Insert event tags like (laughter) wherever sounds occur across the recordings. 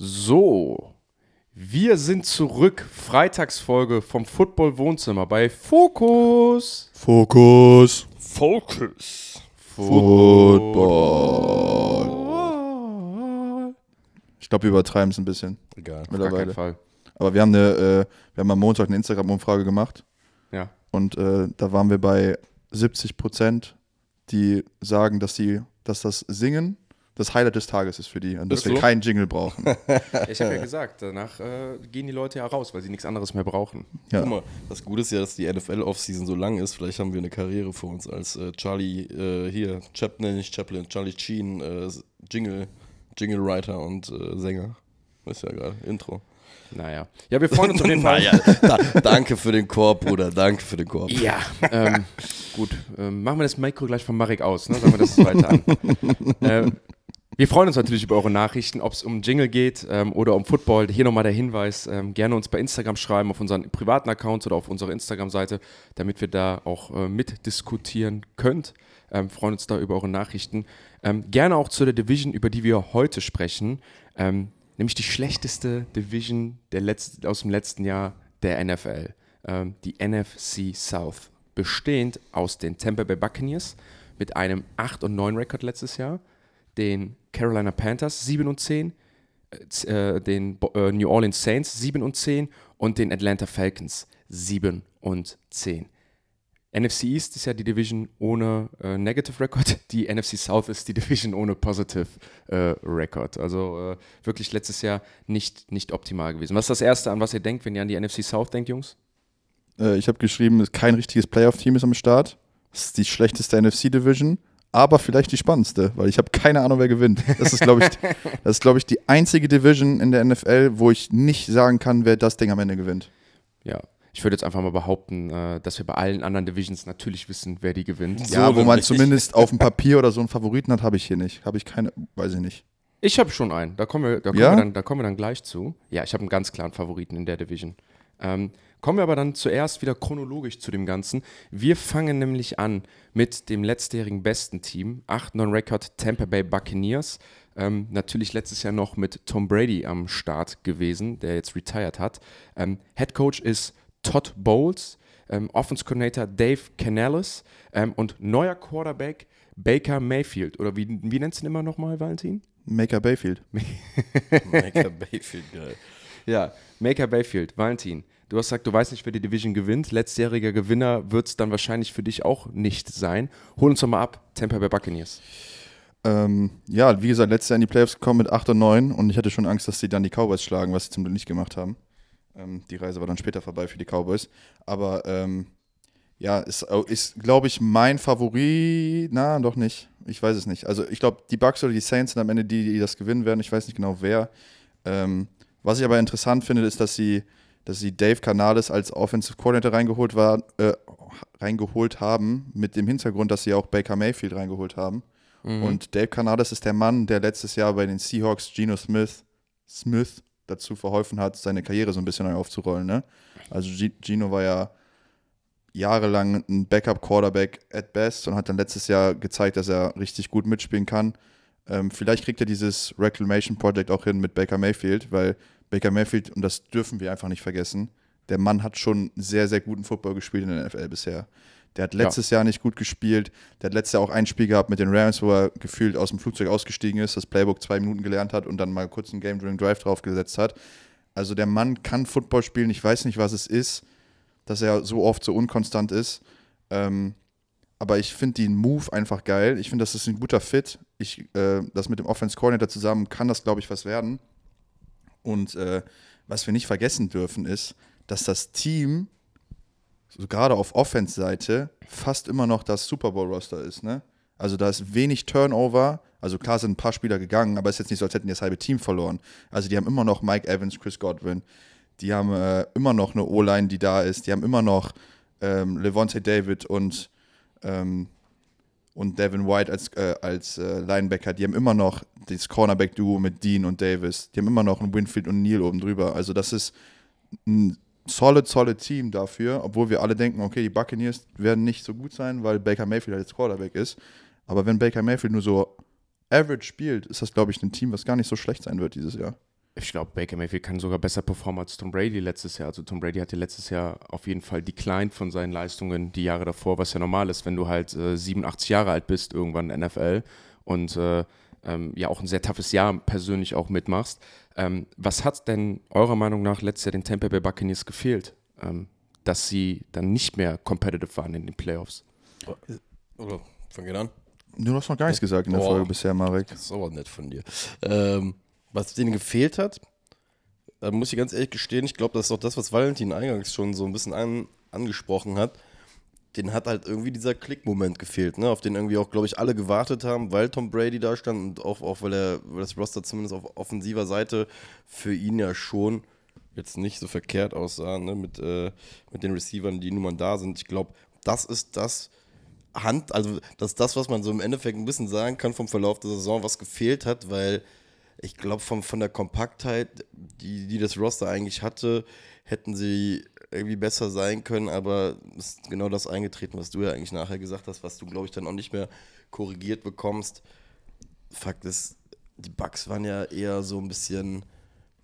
So, wir sind zurück. Freitagsfolge vom Football Wohnzimmer bei Fokus. Fokus. Focus. Football. Ich glaube, wir übertreiben es ein bisschen Egal. Auf gar mittlerweile. Fall. Aber wir haben, eine, äh, wir haben am Montag eine Instagram-Umfrage gemacht Ja. und äh, da waren wir bei 70 Prozent, die sagen, dass, die, dass das Singen das Highlight des Tages ist für die und dass wir so? keinen Jingle brauchen. (laughs) Ich habe ja gesagt, danach äh, gehen die Leute ja raus, weil sie nichts anderes mehr brauchen. Ja. Guck mal, das Gute ist ja, dass die NFL-Offseason so lang ist. Vielleicht haben wir eine Karriere vor uns als äh, Charlie, äh, hier, Chaplin, nicht Chaplin, Charlie Sheen, äh, Jingle, Jingle-Writer und äh, Sänger. Ist ja gerade Intro. Naja. Ja, wir freuen uns auf jeden (laughs) Fall. Naja, da, danke für den Korb, Bruder, danke für den Korb. Ja, ähm, gut. Ähm, machen wir das Mikro gleich von Marek aus, ne? Sagen wir das weiter an. (laughs) ähm, wir freuen uns natürlich über eure Nachrichten, ob es um Jingle geht ähm, oder um Football. Hier nochmal der Hinweis: ähm, gerne uns bei Instagram schreiben, auf unseren privaten Accounts oder auf unserer Instagram-Seite, damit wir da auch äh, mitdiskutieren könnt. Ähm, freuen uns da über eure Nachrichten. Ähm, gerne auch zu der Division, über die wir heute sprechen, ähm, nämlich die schlechteste Division der Letz aus dem letzten Jahr der NFL, ähm, die NFC South, bestehend aus den Tampa Bay Buccaneers mit einem 8 und 9 Rekord letztes Jahr, den Carolina Panthers 7 und 10, äh, äh, den äh, New Orleans Saints 7 und 10 und den Atlanta Falcons 7 und 10. NFC East ist ja die Division ohne äh, Negative Record, (laughs) die NFC South ist die Division ohne Positive äh, Record. Also äh, wirklich letztes Jahr nicht, nicht optimal gewesen. Was ist das Erste, an was ihr denkt, wenn ihr an die NFC South denkt, Jungs? äh, ich habe geschrieben, kein richtiges Playoff-Team ist am Start. Das ist die schlechteste NFC-Division, aber vielleicht die spannendste, weil ich habe keine Ahnung, wer gewinnt. Das ist, glaube ich, (laughs) das ist, glaube ich, die einzige Division in der NFL, wo ich nicht sagen kann, wer das Ding am Ende gewinnt. Ja, ich würde jetzt einfach mal behaupten, äh, dass wir bei allen anderen Divisions natürlich wissen, wer die gewinnt. So ja, wo man zumindest auf dem (laughs) Papier oder so einen Favoriten hat, habe ich hier nicht. Habe ich keine, weiß ich nicht. Ich habe schon einen. Da kommen wir, da kommen Ja? wir, dann, da kommen wir dann gleich zu. Ja, ich habe einen ganz klaren Favoriten in der Division. Ähm, kommen wir aber dann zuerst wieder chronologisch zu dem Ganzen. Wir fangen nämlich an mit dem letztjährigen besten Team, 8-9 Record Tampa Bay Buccaneers. Ähm, natürlich letztes Jahr noch mit Tom Brady am Start gewesen, der jetzt retired hat. Ähm, Head Coach ist Todd Bowles, ähm, Offense Coordinator Dave Canales ähm, und neuer Quarterback Baker Mayfield. Oder wie, wie nennst du ihn immer nochmal, Valentin? Maker Bayfield. Micah (laughs) (laughs) Bayfield, geil. Ja, Maker Bayfield, Valentin. Du hast gesagt, du weißt nicht, wer die Division gewinnt. Letztjähriger Gewinner wird es dann wahrscheinlich für dich auch nicht sein. Hol uns doch mal ab, Tampa Bay Buccaneers. Ähm, ja, wie gesagt, letztes Jahr in die Playoffs gekommen mit 8 und 9 und ich hatte schon Angst, dass sie dann die Cowboys schlagen, was sie zum Glück nicht gemacht haben. Ähm, die Reise war dann später vorbei für die Cowboys. Aber ähm, ja, ist, ist glaube ich, mein Favorit. Na, doch nicht. Ich weiß es nicht. Also ich glaube, die Bucks oder die Saints sind am Ende die, die das gewinnen werden. Ich weiß nicht genau wer. Ähm, was ich aber interessant finde, ist, dass sie, dass sie Dave Canales als Offensive Coordinator reingeholt, war, äh, reingeholt haben, mit dem Hintergrund, dass sie auch Baker Mayfield reingeholt haben. Und Dave Canales ist der Mann, der letztes Jahr bei den Seahawks Geno Smith, Smith dazu verholfen hat, seine Karriere so ein bisschen neu aufzurollen. Ne? Also Gino war ja jahrelang ein Backup-Quarterback at best und hat dann letztes Jahr gezeigt, dass er richtig gut mitspielen kann. Ähm, vielleicht kriegt er dieses Reclamation Project auch hin mit Baker Mayfield, weil Baker Mayfield, und das dürfen wir einfach nicht vergessen, der Mann hat schon sehr, sehr guten Football gespielt in der NFL bisher. Der hat letztes Jahr nicht gut gespielt. Der hat letztes Jahr auch ein Spiel gehabt mit den Rams, wo er gefühlt aus dem Flugzeug ausgestiegen ist, das Playbook zwei Minuten gelernt hat und dann mal kurz einen Game During Drive draufgesetzt hat. Also der Mann kann Football spielen. Ich weiß nicht, was es ist, dass er so oft so unkonstant ist. Ähm, aber ich finde den Move einfach geil. Ich finde, das ist ein guter Fit. Ich, äh, das mit dem Offense Coordinator zusammen kann das, glaube ich, was werden. Und äh, was wir nicht vergessen dürfen, ist, dass das Team, so gerade auf Offense-Seite, fast immer noch das Super Bowl-Roster ist. Ne? Also da ist wenig Turnover. Also klar sind ein paar Spieler gegangen, aber es ist jetzt nicht so, als hätten die das halbe Team verloren. Also die haben immer noch Mike Evans, Chris Godwin. Die haben äh, immer noch eine O-Line, die da ist. Die haben immer noch ähm, Levante David und, ähm, und Devin White als, äh, als äh, Linebacker. Die haben immer noch das Cornerback-Duo mit Dean und Davis. Die haben immer noch einen Winfield und Neal oben drüber. Also das ist ein solid, solid Team dafür, obwohl wir alle denken, okay, die Buccaneers werden nicht so gut sein, weil Baker Mayfield halt jetzt Quarterback ist. Aber wenn Baker Mayfield nur so average spielt, ist das, glaube ich, ein Team, was gar nicht so schlecht sein wird dieses Jahr. Ich glaube, Baker Mayfield kann sogar besser performen als Tom Brady letztes Jahr. Also Tom Brady hatte letztes Jahr auf jeden Fall declined von seinen Leistungen die Jahre davor, was ja normal ist, wenn du halt äh, 87 Jahre alt bist, irgendwann in der NFL und äh, ähm, ja auch ein sehr toughes Jahr persönlich auch mitmachst. Ähm, was hat denn eurer Meinung nach letztes Jahr den Tampa Bay Buccaneers gefehlt, ähm, dass sie dann nicht mehr competitive waren in den Playoffs? Oder fang ich an? Du hast noch gar nichts gesagt in der Boah. Folge bisher, Marek. Das ist aber nett von dir. Ähm, was denen gefehlt hat, da muss ich ganz ehrlich gestehen, ich glaube, das ist auch das, was Valentin eingangs schon so ein bisschen an, angesprochen hat. Den hat halt irgendwie dieser Klickmoment gefehlt, ne? auf den irgendwie auch, glaube ich, alle gewartet haben, weil Tom Brady da stand und auch, auch weil, er, weil das Roster zumindest auf offensiver Seite für ihn ja schon jetzt nicht so verkehrt aussah, ne? mit, äh, mit den Receivern, die nun mal da sind. Ich glaube, das ist das, Hand, also das ist das, was man so im Endeffekt ein bisschen sagen kann vom Verlauf der Saison, was gefehlt hat, weil ich glaube, von, von der Kompaktheit, die, die das Roster eigentlich hatte, hätten sie irgendwie besser sein können, aber es ist genau das eingetreten, was du ja eigentlich nachher gesagt hast, was du, glaube ich, dann auch nicht mehr korrigiert bekommst. Fakt ist, die Bucks waren ja eher so ein bisschen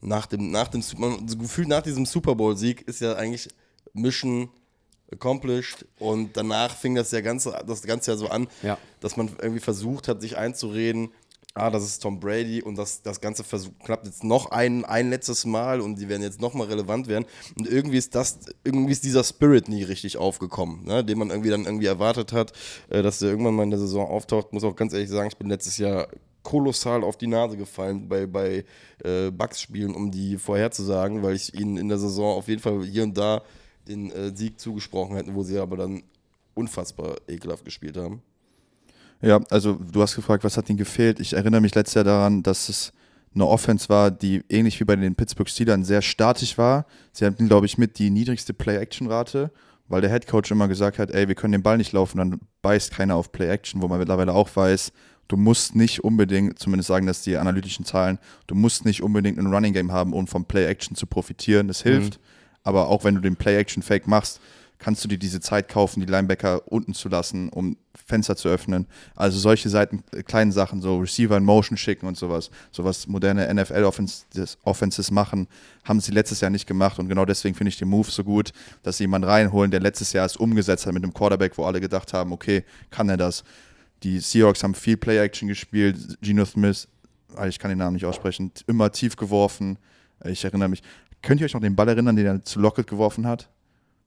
nach dem, nach dem man, so gefühlt nach diesem Super Bowl-Sieg ist ja eigentlich Mission accomplished und danach fing das ja ganze, das Ganze ja so an, Ja. dass man irgendwie versucht hat, sich einzureden, ah, das ist Tom Brady und das, das Ganze versuch, klappt jetzt noch ein, ein letztes Mal und die werden jetzt nochmal relevant werden. Und irgendwie ist das, irgendwie ist dieser Spirit nie richtig aufgekommen, ne, den man irgendwie dann irgendwie erwartet hat, äh, dass der irgendwann mal in der Saison auftaucht. Muss auch ganz ehrlich sagen, ich bin letztes Jahr kolossal auf die Nase gefallen bei, bei äh, Bucks-Spielen, um die vorherzusagen, weil ich ihnen in der Saison auf jeden Fall hier und da den äh, Sieg zugesprochen hätte, wo sie aber dann unfassbar ekelhaft gespielt haben. Ja, also du hast gefragt, was hat ihnen gefehlt? Ich erinnere mich letztes Jahr daran, dass es eine Offense war, die ähnlich wie bei den Pittsburgh Steelers sehr statisch war. Sie hatten, glaube ich, mit die niedrigste Play-Action-Rate, weil der Head Coach immer gesagt hat, ey, wir können den Ball nicht laufen, dann beißt keiner auf Play-Action, wo man mittlerweile auch weiß, du musst nicht unbedingt, zumindest sagen das die analytischen Zahlen, du musst nicht unbedingt ein Running Game haben, um vom Play-Action zu profitieren. Das hilft. Aber auch wenn du den Play-Action-Fake machst, kannst du dir diese Zeit kaufen, die Linebacker unten zu lassen, um Fenster zu öffnen. Also solche Seiten, äh, kleinen Sachen, so Receiver in Motion schicken und sowas, sowas moderne NFL-Offenses machen, haben sie letztes Jahr nicht gemacht und genau deswegen finde ich den Move so gut, dass sie jemanden reinholen, der letztes Jahr es umgesetzt hat mit einem Quarterback, wo alle gedacht haben, okay, kann er das? Die Seahawks haben viel Play-Action gespielt, Geno Smith, ah, ich kann den Namen nicht aussprechen, immer tief geworfen. Ich erinnere mich, könnt ihr euch noch den Ball erinnern, den er zu Lockett geworfen hat?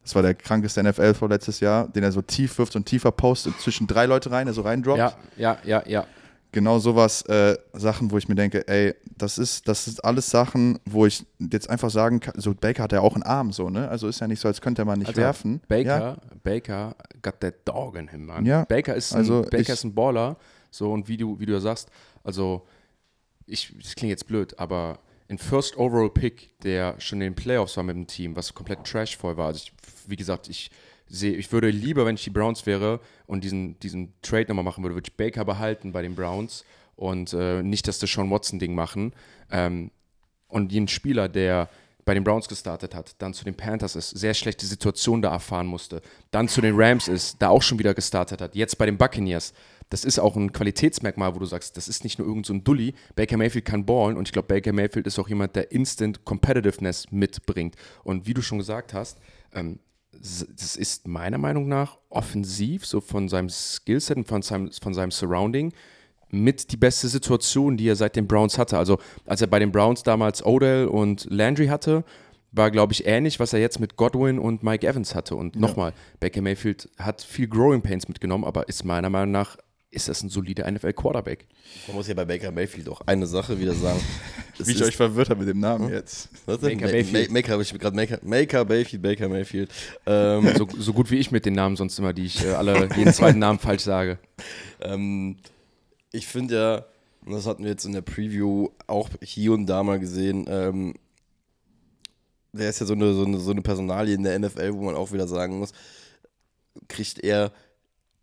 Das war der krankeste NFL vor letztes Jahr, den er so tief wirft, ein tiefer Post zwischen drei Leute rein, der so reindroppt. Ja, ja, ja, ja. Genau sowas, äh, Sachen, wo ich mir denke, ey, das ist, das ist alles Sachen, wo ich jetzt einfach sagen kann, so Baker hat ja auch einen Arm, so, ne? Also ist ja nicht so, als könnte er mal nicht Also, werfen. Baker, Ja, Baker got that dog in him, man. Ja, Baker ist ein, also Baker ich- ist ein Baller. So, und wie du, wie du ja sagst, also, ich, das klingt jetzt blöd, aber ein First Overall Pick, der schon in den Playoffs war mit dem Team, was komplett trashvoll war. Also, ich, wie gesagt, ich sehe, ich würde lieber, wenn ich die Browns wäre und diesen, diesen Trade nochmal machen würde, würde ich Baker behalten bei den Browns und äh, nicht das Sean Watson-Ding machen. Ähm, und jeden Spieler, der bei den Browns gestartet hat, dann zu den Panthers ist, sehr schlechte Situation da erfahren musste, dann zu den Rams ist, da auch schon wieder gestartet hat, jetzt bei den Buccaneers. Das ist auch ein Qualitätsmerkmal, wo du sagst, das ist nicht nur irgend so ein Dulli. Baker Mayfield kann ballen und ich glaube, Baker Mayfield ist auch jemand, der Instant Competitiveness mitbringt. Und wie du schon gesagt hast, ähm, das ist meiner Meinung nach offensiv, so von seinem Skillset und von seinem, von seinem Surrounding, mit die beste Situation, die er seit den Browns hatte. Also als er bei den Browns damals Odell und Landry hatte, war, glaube ich, ähnlich, was er jetzt mit Godwin und Mike Evans hatte. Und nochmal, Baker Mayfield hat viel Growing Pains mitgenommen, aber ist meiner Meinung nach, ist das ein solider NFL-Quarterback. Man muss ja bei Baker Mayfield auch eine Sache wieder sagen. (laughs) Wie ich euch verwirrt habe mit dem Namen jetzt. Was denn? Baker Ma- Mayfield. Ma- Maker, habe ich gerade Maker, Maker Mayfield, Baker Mayfield. Ähm, So, so gut wie ich mit den Namen sonst immer, die ich äh, alle jeden zweiten Namen falsch sage. (laughs) ähm, ich finde ja, und das hatten wir jetzt in der Preview auch hier und da mal gesehen, ähm, der ist ja so eine, so, eine, so eine Personalie in der NFL, wo man auch wieder sagen muss, kriegt er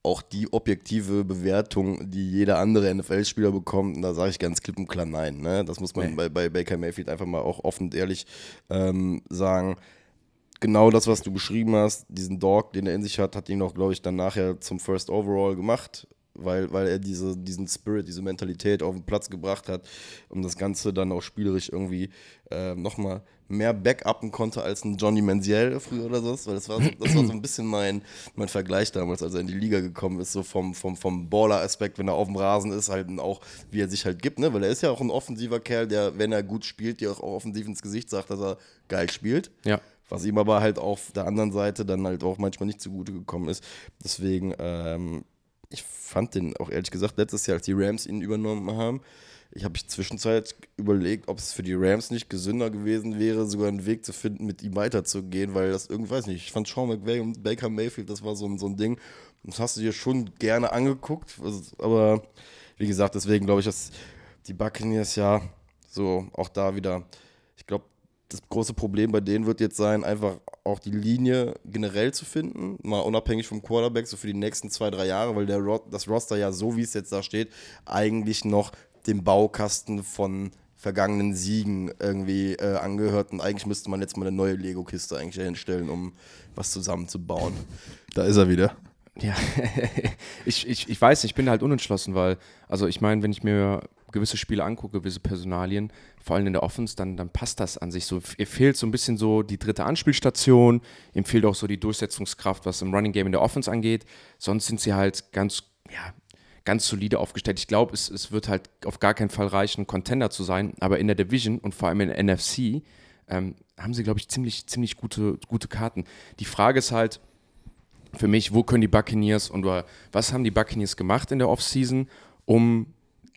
auch die objektive Bewertung, die jeder andere NFL-Spieler bekommt. Und da sage ich ganz klipp und klar nein. Ne? Das muss man Nee. bei, bei Baker Mayfield einfach mal auch offen und ehrlich ähm, sagen. Genau das, was du beschrieben hast, diesen Dog, den er in sich hat, hat ihn auch, glaube ich, dann nachher zum First Overall gemacht. Weil, weil er diese, diesen Spirit, diese Mentalität auf den Platz gebracht hat und das Ganze dann auch spielerisch irgendwie äh, nochmal mehr backuppen konnte als ein Johnny Manziel früher oder so. Weil das war so, das war so ein bisschen mein, mein Vergleich damals, als er in die Liga gekommen ist, so vom, vom, vom Baller-Aspekt, wenn er auf dem Rasen ist, halt und auch, wie er sich halt gibt, ne? Weil er ist ja auch ein offensiver Kerl, der, wenn er gut spielt, dir auch offensiv ins Gesicht sagt, dass er geil spielt. Ja. Was ihm aber halt auf der anderen Seite dann halt auch manchmal nicht zugute gekommen ist. Deswegen, ähm, ich fand den auch ehrlich gesagt letztes Jahr, als die Rams ihn übernommen haben, ich habe mich zwischenzeit überlegt, ob es für die Rams nicht gesünder gewesen wäre, sogar einen Weg zu finden, mit ihm weiterzugehen, weil das irgendwie, weiß nicht, ich fand Sean McVay und Baker Mayfield, das war so, ein- so ein Ding. Das hast du dir schon gerne angeguckt, aber wie gesagt, deswegen glaube ich, dass die Buccaneers ja so auch da wieder, das große Problem bei denen wird jetzt sein, einfach auch die Linie generell zu finden, mal unabhängig vom Quarterback, so für die nächsten zwei, drei Jahre, weil der das Roster ja so, wie es jetzt da steht, eigentlich noch dem Baukasten von vergangenen Siegen irgendwie äh, angehört und eigentlich müsste man jetzt mal eine neue Lego-Kiste eigentlich hinstellen, um was zusammenzubauen. Da ist er wieder. Ja, (laughs) ich, ich, ich weiß, ich bin halt unentschlossen, weil, also ich meine, wenn ich mir gewisse Spiele angucke, gewisse Personalien, vor allem in der Offense, dann, dann passt das an sich so. Ihr fehlt so ein bisschen so die dritte Anspielstation, ihm fehlt auch so die Durchsetzungskraft, was im Running Game in der Offense angeht. Sonst sind sie halt ganz, ja, ganz solide aufgestellt. Ich glaube, es, es wird halt auf gar keinen Fall reichen, Contender zu sein, aber in der Division und vor allem in der NFC ähm, haben sie, glaube ich, ziemlich, ziemlich gute, gute Karten. Die Frage ist halt, für mich, wo können die Buccaneers und was haben die Buccaneers gemacht in der Offseason, um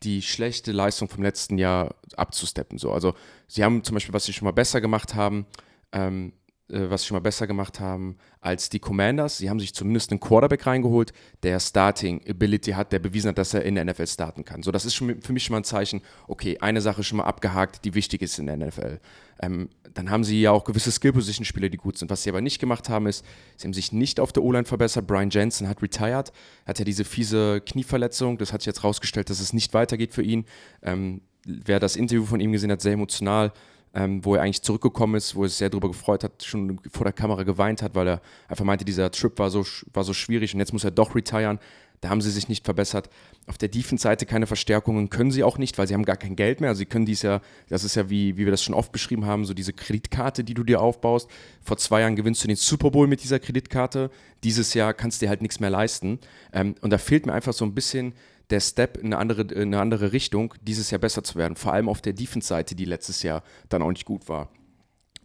die schlechte Leistung vom letzten Jahr abzusteppen. So. Also sie haben zum Beispiel, was sie schon mal besser gemacht haben, ähm, äh, was sie schon mal besser gemacht haben als die Commanders. Sie haben sich zumindest einen Quarterback reingeholt, der Starting Ability hat, der bewiesen hat, dass er in der NFL starten kann. So, das ist für mich schon mal ein Zeichen, okay, eine Sache schon mal abgehakt, die wichtig ist in der NFL. Ähm, dann haben sie ja auch gewisse Skill-Position-Spieler, die gut sind. Was sie aber nicht gemacht haben, ist, sie haben sich nicht auf der O-Line verbessert. Brian Jensen hat retired, hat ja diese fiese Knieverletzung. Das hat sich jetzt rausgestellt, dass es nicht weitergeht für ihn. Ähm, wer das Interview von ihm gesehen hat, sehr emotional ähm, wo er eigentlich zurückgekommen ist, wo er sich sehr darüber gefreut hat, schon vor der Kamera geweint hat, weil er einfach meinte, dieser Trip war so, war so schwierig und jetzt muss er doch retiren. Da haben sie sich nicht verbessert. Auf der Defense-Seite keine Verstärkungen können sie auch nicht, weil sie haben gar kein Geld mehr. Also sie können dies ja, das ist ja wie, wie wir das schon oft beschrieben haben, so diese Kreditkarte, die du dir aufbaust. Vor zwei Jahren gewinnst du den Super Bowl mit dieser Kreditkarte. Dieses Jahr kannst du dir halt nichts mehr leisten. Ähm, und da fehlt mir einfach so ein bisschen der Step in eine andere, in eine andere Richtung, dieses Jahr besser zu werden. Vor allem auf der Defense-Seite, die letztes Jahr dann auch nicht gut war.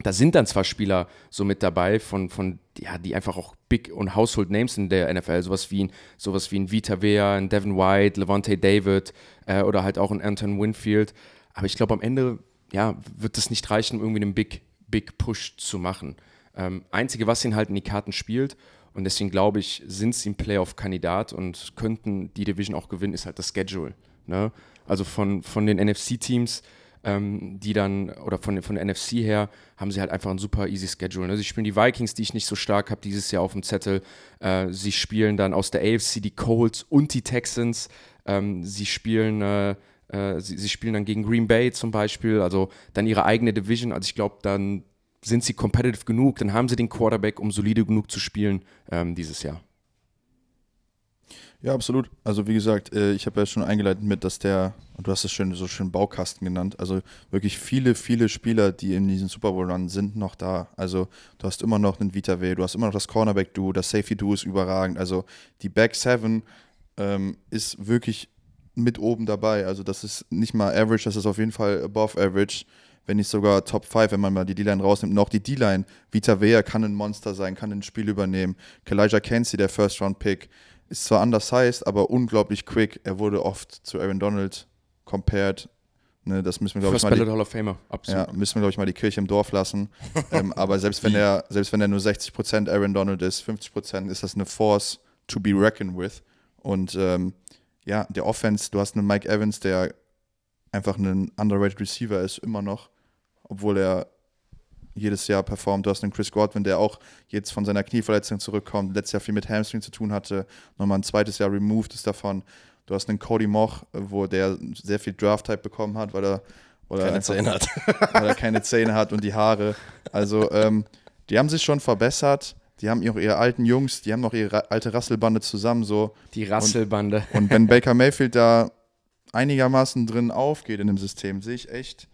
Da sind dann zwar Spieler so mit dabei, von, von, ja, die einfach auch Big und Household Names in der NFL, sowas wie ein, sowas wie ein Vita Vea, ein Devin White, Levante David äh, oder halt auch ein Anton Winfield. Aber ich glaube, am Ende ja, wird es nicht reichen, um irgendwie einen Big, Big Push zu machen. Ähm, Einzige, was ihn halt in die Karten spielt, und deswegen glaube ich, sind sie ein Playoff-Kandidat und könnten die Division auch gewinnen, ist halt das Schedule. Ne? Also von, von den NFC-Teams, ähm, die dann, oder von, von der NFC her, haben sie halt einfach ein super easy Schedule. Ne? Sie spielen die Vikings, die ich nicht so stark habe dieses Jahr auf dem Zettel. Äh, sie spielen dann aus der AFC die Colts und die Texans. Ähm, sie spielen. Äh, äh, Sie, sie, spielen dann gegen Green Bay zum Beispiel, also dann ihre eigene Division. Also ich glaube, dann sind sie competitive genug, dann haben sie den Quarterback, um solide genug zu spielen ähm, dieses Jahr. Ja, absolut. Also wie gesagt, äh, ich habe ja schon eingeleitet mit, dass der, und du hast es schön, so schön Baukasten genannt, also wirklich viele, viele Spieler, die in diesem Super Bowl Run sind, noch da. Also du hast immer noch einen Vita W, du hast immer noch das Cornerback-Duo, das Safety-Duo ist überragend. Also die Back Seven ähm, ist wirklich mit oben dabei. Also das ist nicht mal average, das ist auf jeden Fall above average wenn nicht sogar Top 5, wenn man mal die D-Line rausnimmt. Auch die D-Line, Vita Vea kann ein Monster sein, kann ein Spiel übernehmen. Kalijah Kenzie, der First-Round-Pick, ist zwar undersized, aber unglaublich quick. Er wurde oft zu Aaron Donald compared. Ne, das müssen wir, glaube ich, mal. Die, Hall of Famer, absolut. Ja, müssen wir, glaube ich, mal die Kirche im Dorf lassen. (laughs) ähm, aber selbst wenn, er, selbst wenn er nur 60% Aaron Donald ist, 50% ist das eine Force to be reckoned with. Und ähm, ja, der Offense, du hast einen Mike Evans, der einfach ein underrated Receiver ist, immer noch obwohl er jedes Jahr performt. Du hast einen Chris Godwin, der auch jetzt von seiner Knieverletzung zurückkommt, letztes Jahr viel mit Hamstring zu tun hatte, nochmal ein zweites Jahr removed ist davon. Du hast einen Cody Moch, wo der sehr viel Draft-Type bekommen hat, weil er, weil keine er einfach, Zähne hat. (laughs) weil er keine Zähne hat und die Haare. Also ähm, die haben sich schon verbessert. die haben auch ihre alten Jungs, die haben noch ihre alte Rasselbande zusammen so. Die Rasselbande. Und wenn Baker Mayfield da einigermaßen drin aufgeht in dem System, sehe ich echt,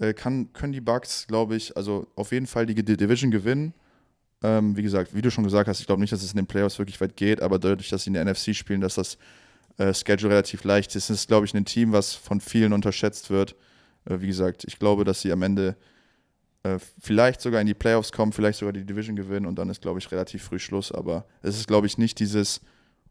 äh, kann, können die Bucks, glaube ich, also auf jeden Fall die, Division gewinnen. Ähm, wie gesagt, wie du schon gesagt hast, ich glaube nicht, dass es in den Playoffs wirklich weit geht, aber dadurch, dass sie in der NFC spielen, dass das äh, Schedule relativ leicht ist, ist, glaube ich, ein Team, was von vielen unterschätzt wird. Äh, wie gesagt, ich glaube, dass sie am Ende äh, vielleicht sogar in die Playoffs kommen, vielleicht sogar die Division gewinnen und dann ist, glaube ich, relativ früh Schluss. Aber es ist, glaube ich, nicht dieses,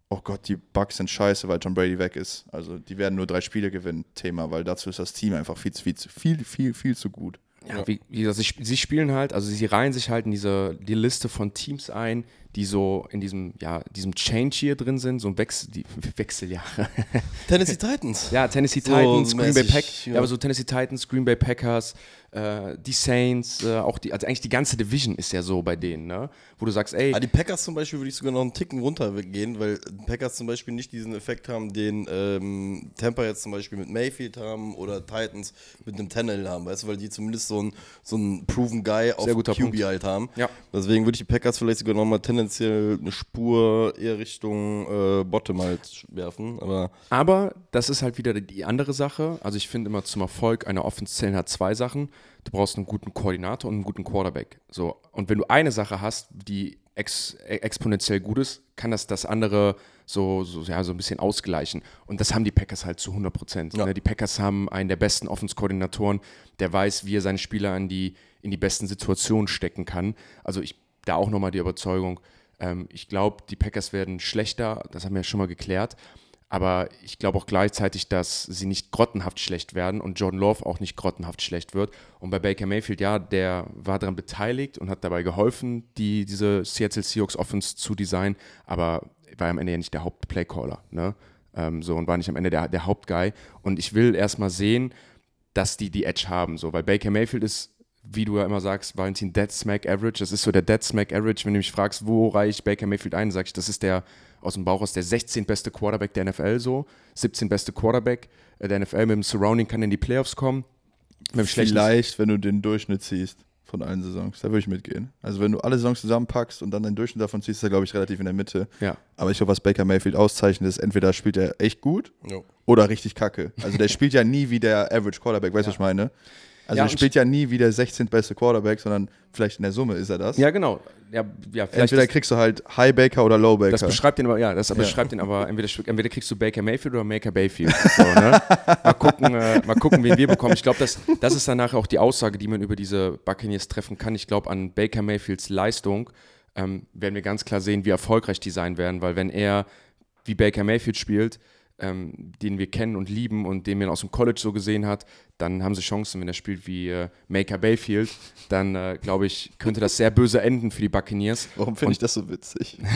oh Gott, die Bucks sind scheiße, weil Tom Brady weg ist. Also die werden nur drei Spiele gewinnen, Thema, weil dazu ist das Team einfach viel, viel, viel, viel, viel zu gut. Ja, wie, wie gesagt, sie, sie spielen halt, also sie reihen sich halt in diese die Liste von Teams ein, die so in diesem, ja, diesem Change hier drin sind, so ein Wechsel, die Wechseljahre. (laughs) Tennessee Titans. Ja, Tennessee So Titans, Green Bay mäßig, Packers, ja. ja. aber so Tennessee Titans, Green Bay Packers, äh, die Saints, äh, auch die, also eigentlich die ganze Division ist ja so bei denen, ne? Wo du sagst, ey, Ah, die Packers zum Beispiel würde ich sogar noch einen Ticken runtergehen, weil die Packers zum Beispiel nicht diesen Effekt haben, den ähm, Tampa jetzt zum Beispiel mit Mayfield haben oder Titans mit einem Tennell haben, weißt du, weil die zumindest so einen so einen proven Guy auf QB Punkt. halt haben. Ja. Deswegen würde ich die Packers vielleicht sogar nochmal tendenziell eine Spur eher Richtung äh, Bottom halt werfen, aber Aber das ist halt wieder die andere Sache. Also ich finde immer zum Erfolg einer Offense halt zwei Sachen. Du brauchst einen guten Koordinator und einen guten Quarterback. So. Und wenn du eine Sache hast, die ex äh, exponentiell gut ist, kann das das andere so, so, ja, so ein bisschen ausgleichen. Und das haben die Packers halt zu 100 Prozent. Ja. Ne? Die Packers haben einen der besten Offense-Koordinatoren, der weiß, wie er seine Spieler in die, in die besten Situationen stecken kann. Also ich da auch nochmal die Überzeugung, ähm, ich glaube, die Packers werden schlechter, das haben wir ja schon mal geklärt. Aber ich glaube auch gleichzeitig, dass sie nicht grottenhaft schlecht werden und Jordan Love auch nicht grottenhaft schlecht wird. Und bei Baker Mayfield, ja, der war daran beteiligt und hat dabei geholfen, die, diese Seattle Seahawks Offense zu designen, aber war am Ende ja nicht der Hauptplaycaller. Ne? Ähm, so und war nicht am Ende der, der Hauptguy. Und ich will erstmal sehen, dass die die Edge haben, so, weil Baker Mayfield ist, wie du ja immer sagst, Valentin, Dead Smack Average. Das ist so der Dead Smack Average. Wenn du mich fragst, wo reiche ich Baker Mayfield ein, sag ich, das ist der aus dem Bauch aus der 16 beste Quarterback der NFL so, 17 beste Quarterback äh, der NFL mit dem Surrounding kann in die Playoffs kommen. Vielleicht, wenn du den Durchschnitt ziehst von allen Saisons, da würde ich mitgehen. Also wenn du alle Saisons zusammenpackst und dann den Durchschnitt davon ziehst, ist er, glaube ich, relativ in der Mitte. Ja. Aber ich glaube, was Baker Mayfield auszeichnet, ist, entweder spielt er echt gut ja. oder richtig kacke. Also der spielt ja nie wie der Average Quarterback, weißt du, was ich meine? Also Ja, er spielt ja nie wie der 16. beste Quarterback, sondern vielleicht in der Summe ist er das. Ja, genau. Ja, ja Entweder kriegst du halt High Baker oder Low Baker. Das beschreibt den aber, ja, das Ja. beschreibt den aber, entweder, entweder kriegst du Baker Mayfield oder Maker Bayfield. So, ne? (laughs) mal, gucken, äh, mal gucken, wen wir bekommen. Ich glaube, das, das ist danach auch die Aussage, die man über diese Buccaneers treffen kann. Ich glaube, an Baker Mayfields Leistung ähm, werden wir ganz klar sehen, wie erfolgreich die sein werden, weil wenn er wie Baker Mayfield spielt, ähm, den wir kennen und lieben und den man aus dem College so gesehen hat, dann haben sie Chancen, wenn er spielt wie äh, Maker Bayfield, dann äh, glaube ich, könnte das sehr böse enden für die Buccaneers. Warum finde ich das so witzig? (laughs)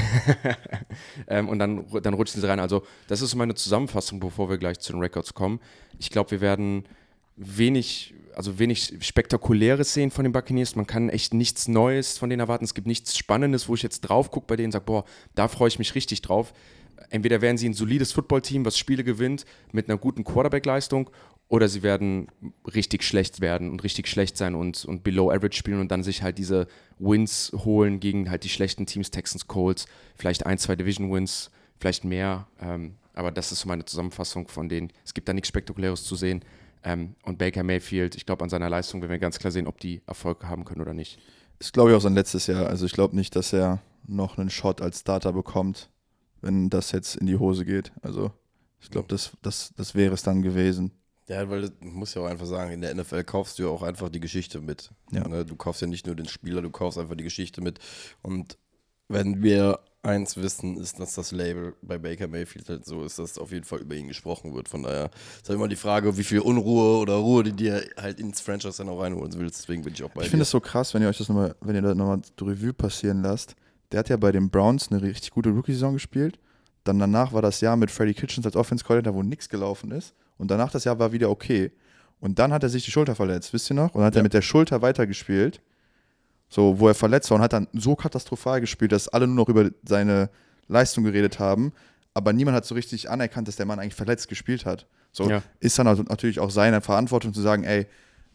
Ähm, und dann, dann rutschen sie rein. Also, das ist meine Zusammenfassung, bevor wir gleich zu den Records kommen. Ich glaube, wir werden wenig, also wenig Spektakuläres sehen von den Buccaneers. Man kann echt nichts Neues von denen erwarten. Es gibt nichts Spannendes, wo ich jetzt drauf gucke bei denen und sage, boah, da freue ich mich richtig drauf. Entweder werden sie ein solides Footballteam, was Spiele gewinnt, mit einer guten Quarterback-Leistung, oder sie werden richtig schlecht werden und richtig schlecht sein und, und below average spielen und dann sich halt diese Wins holen gegen halt die schlechten Teams, Texans, Colts, vielleicht ein, zwei Division-Wins, vielleicht mehr. Ähm, aber das ist so meine Zusammenfassung von denen. Es gibt da nichts Spektakuläres zu sehen. Ähm, und Baker Mayfield, ich glaube, an seiner Leistung werden wir ganz klar sehen, ob die Erfolg haben können oder nicht. Ist, glaube ich, auch sein letztes Jahr. Also ich glaube nicht, dass er noch einen Shot als Starter bekommt, wenn das jetzt in die Hose geht. Also ich glaube, das, das, das wäre es dann gewesen. Ja, weil du musst ja auch einfach sagen, in der NFL kaufst du ja auch einfach die Geschichte mit. Ja. Ne? Du kaufst ja nicht nur den Spieler, du kaufst einfach die Geschichte mit. Und wenn wir eins wissen, ist, dass das Label bei Baker Mayfield halt so ist, dass auf jeden Fall über ihn gesprochen wird. Von daher ist halt immer die Frage, wie viel Unruhe oder Ruhe die dir halt ins Franchise dann auch reinholen willst. Deswegen bin ich auch bei Ich finde es so krass, wenn ihr euch das nochmal, wenn ihr das nochmal Revue passieren lasst. Der hat ja bei den Browns eine richtig gute Rookie-Saison gespielt. Dann danach war das Jahr mit Freddie Kitchens als Offense Coordinator, wo nichts gelaufen ist. Und danach das Jahr war wieder okay. Und dann hat er sich die Schulter verletzt, wisst ihr noch? Und dann hat Ja. er mit der Schulter weitergespielt. So, wo er verletzt war und hat dann so katastrophal gespielt, dass alle nur noch über seine Leistung geredet haben. Aber niemand hat so richtig anerkannt, dass der Mann eigentlich verletzt gespielt hat. So Ja. ist dann also natürlich auch seine Verantwortung zu sagen, ey,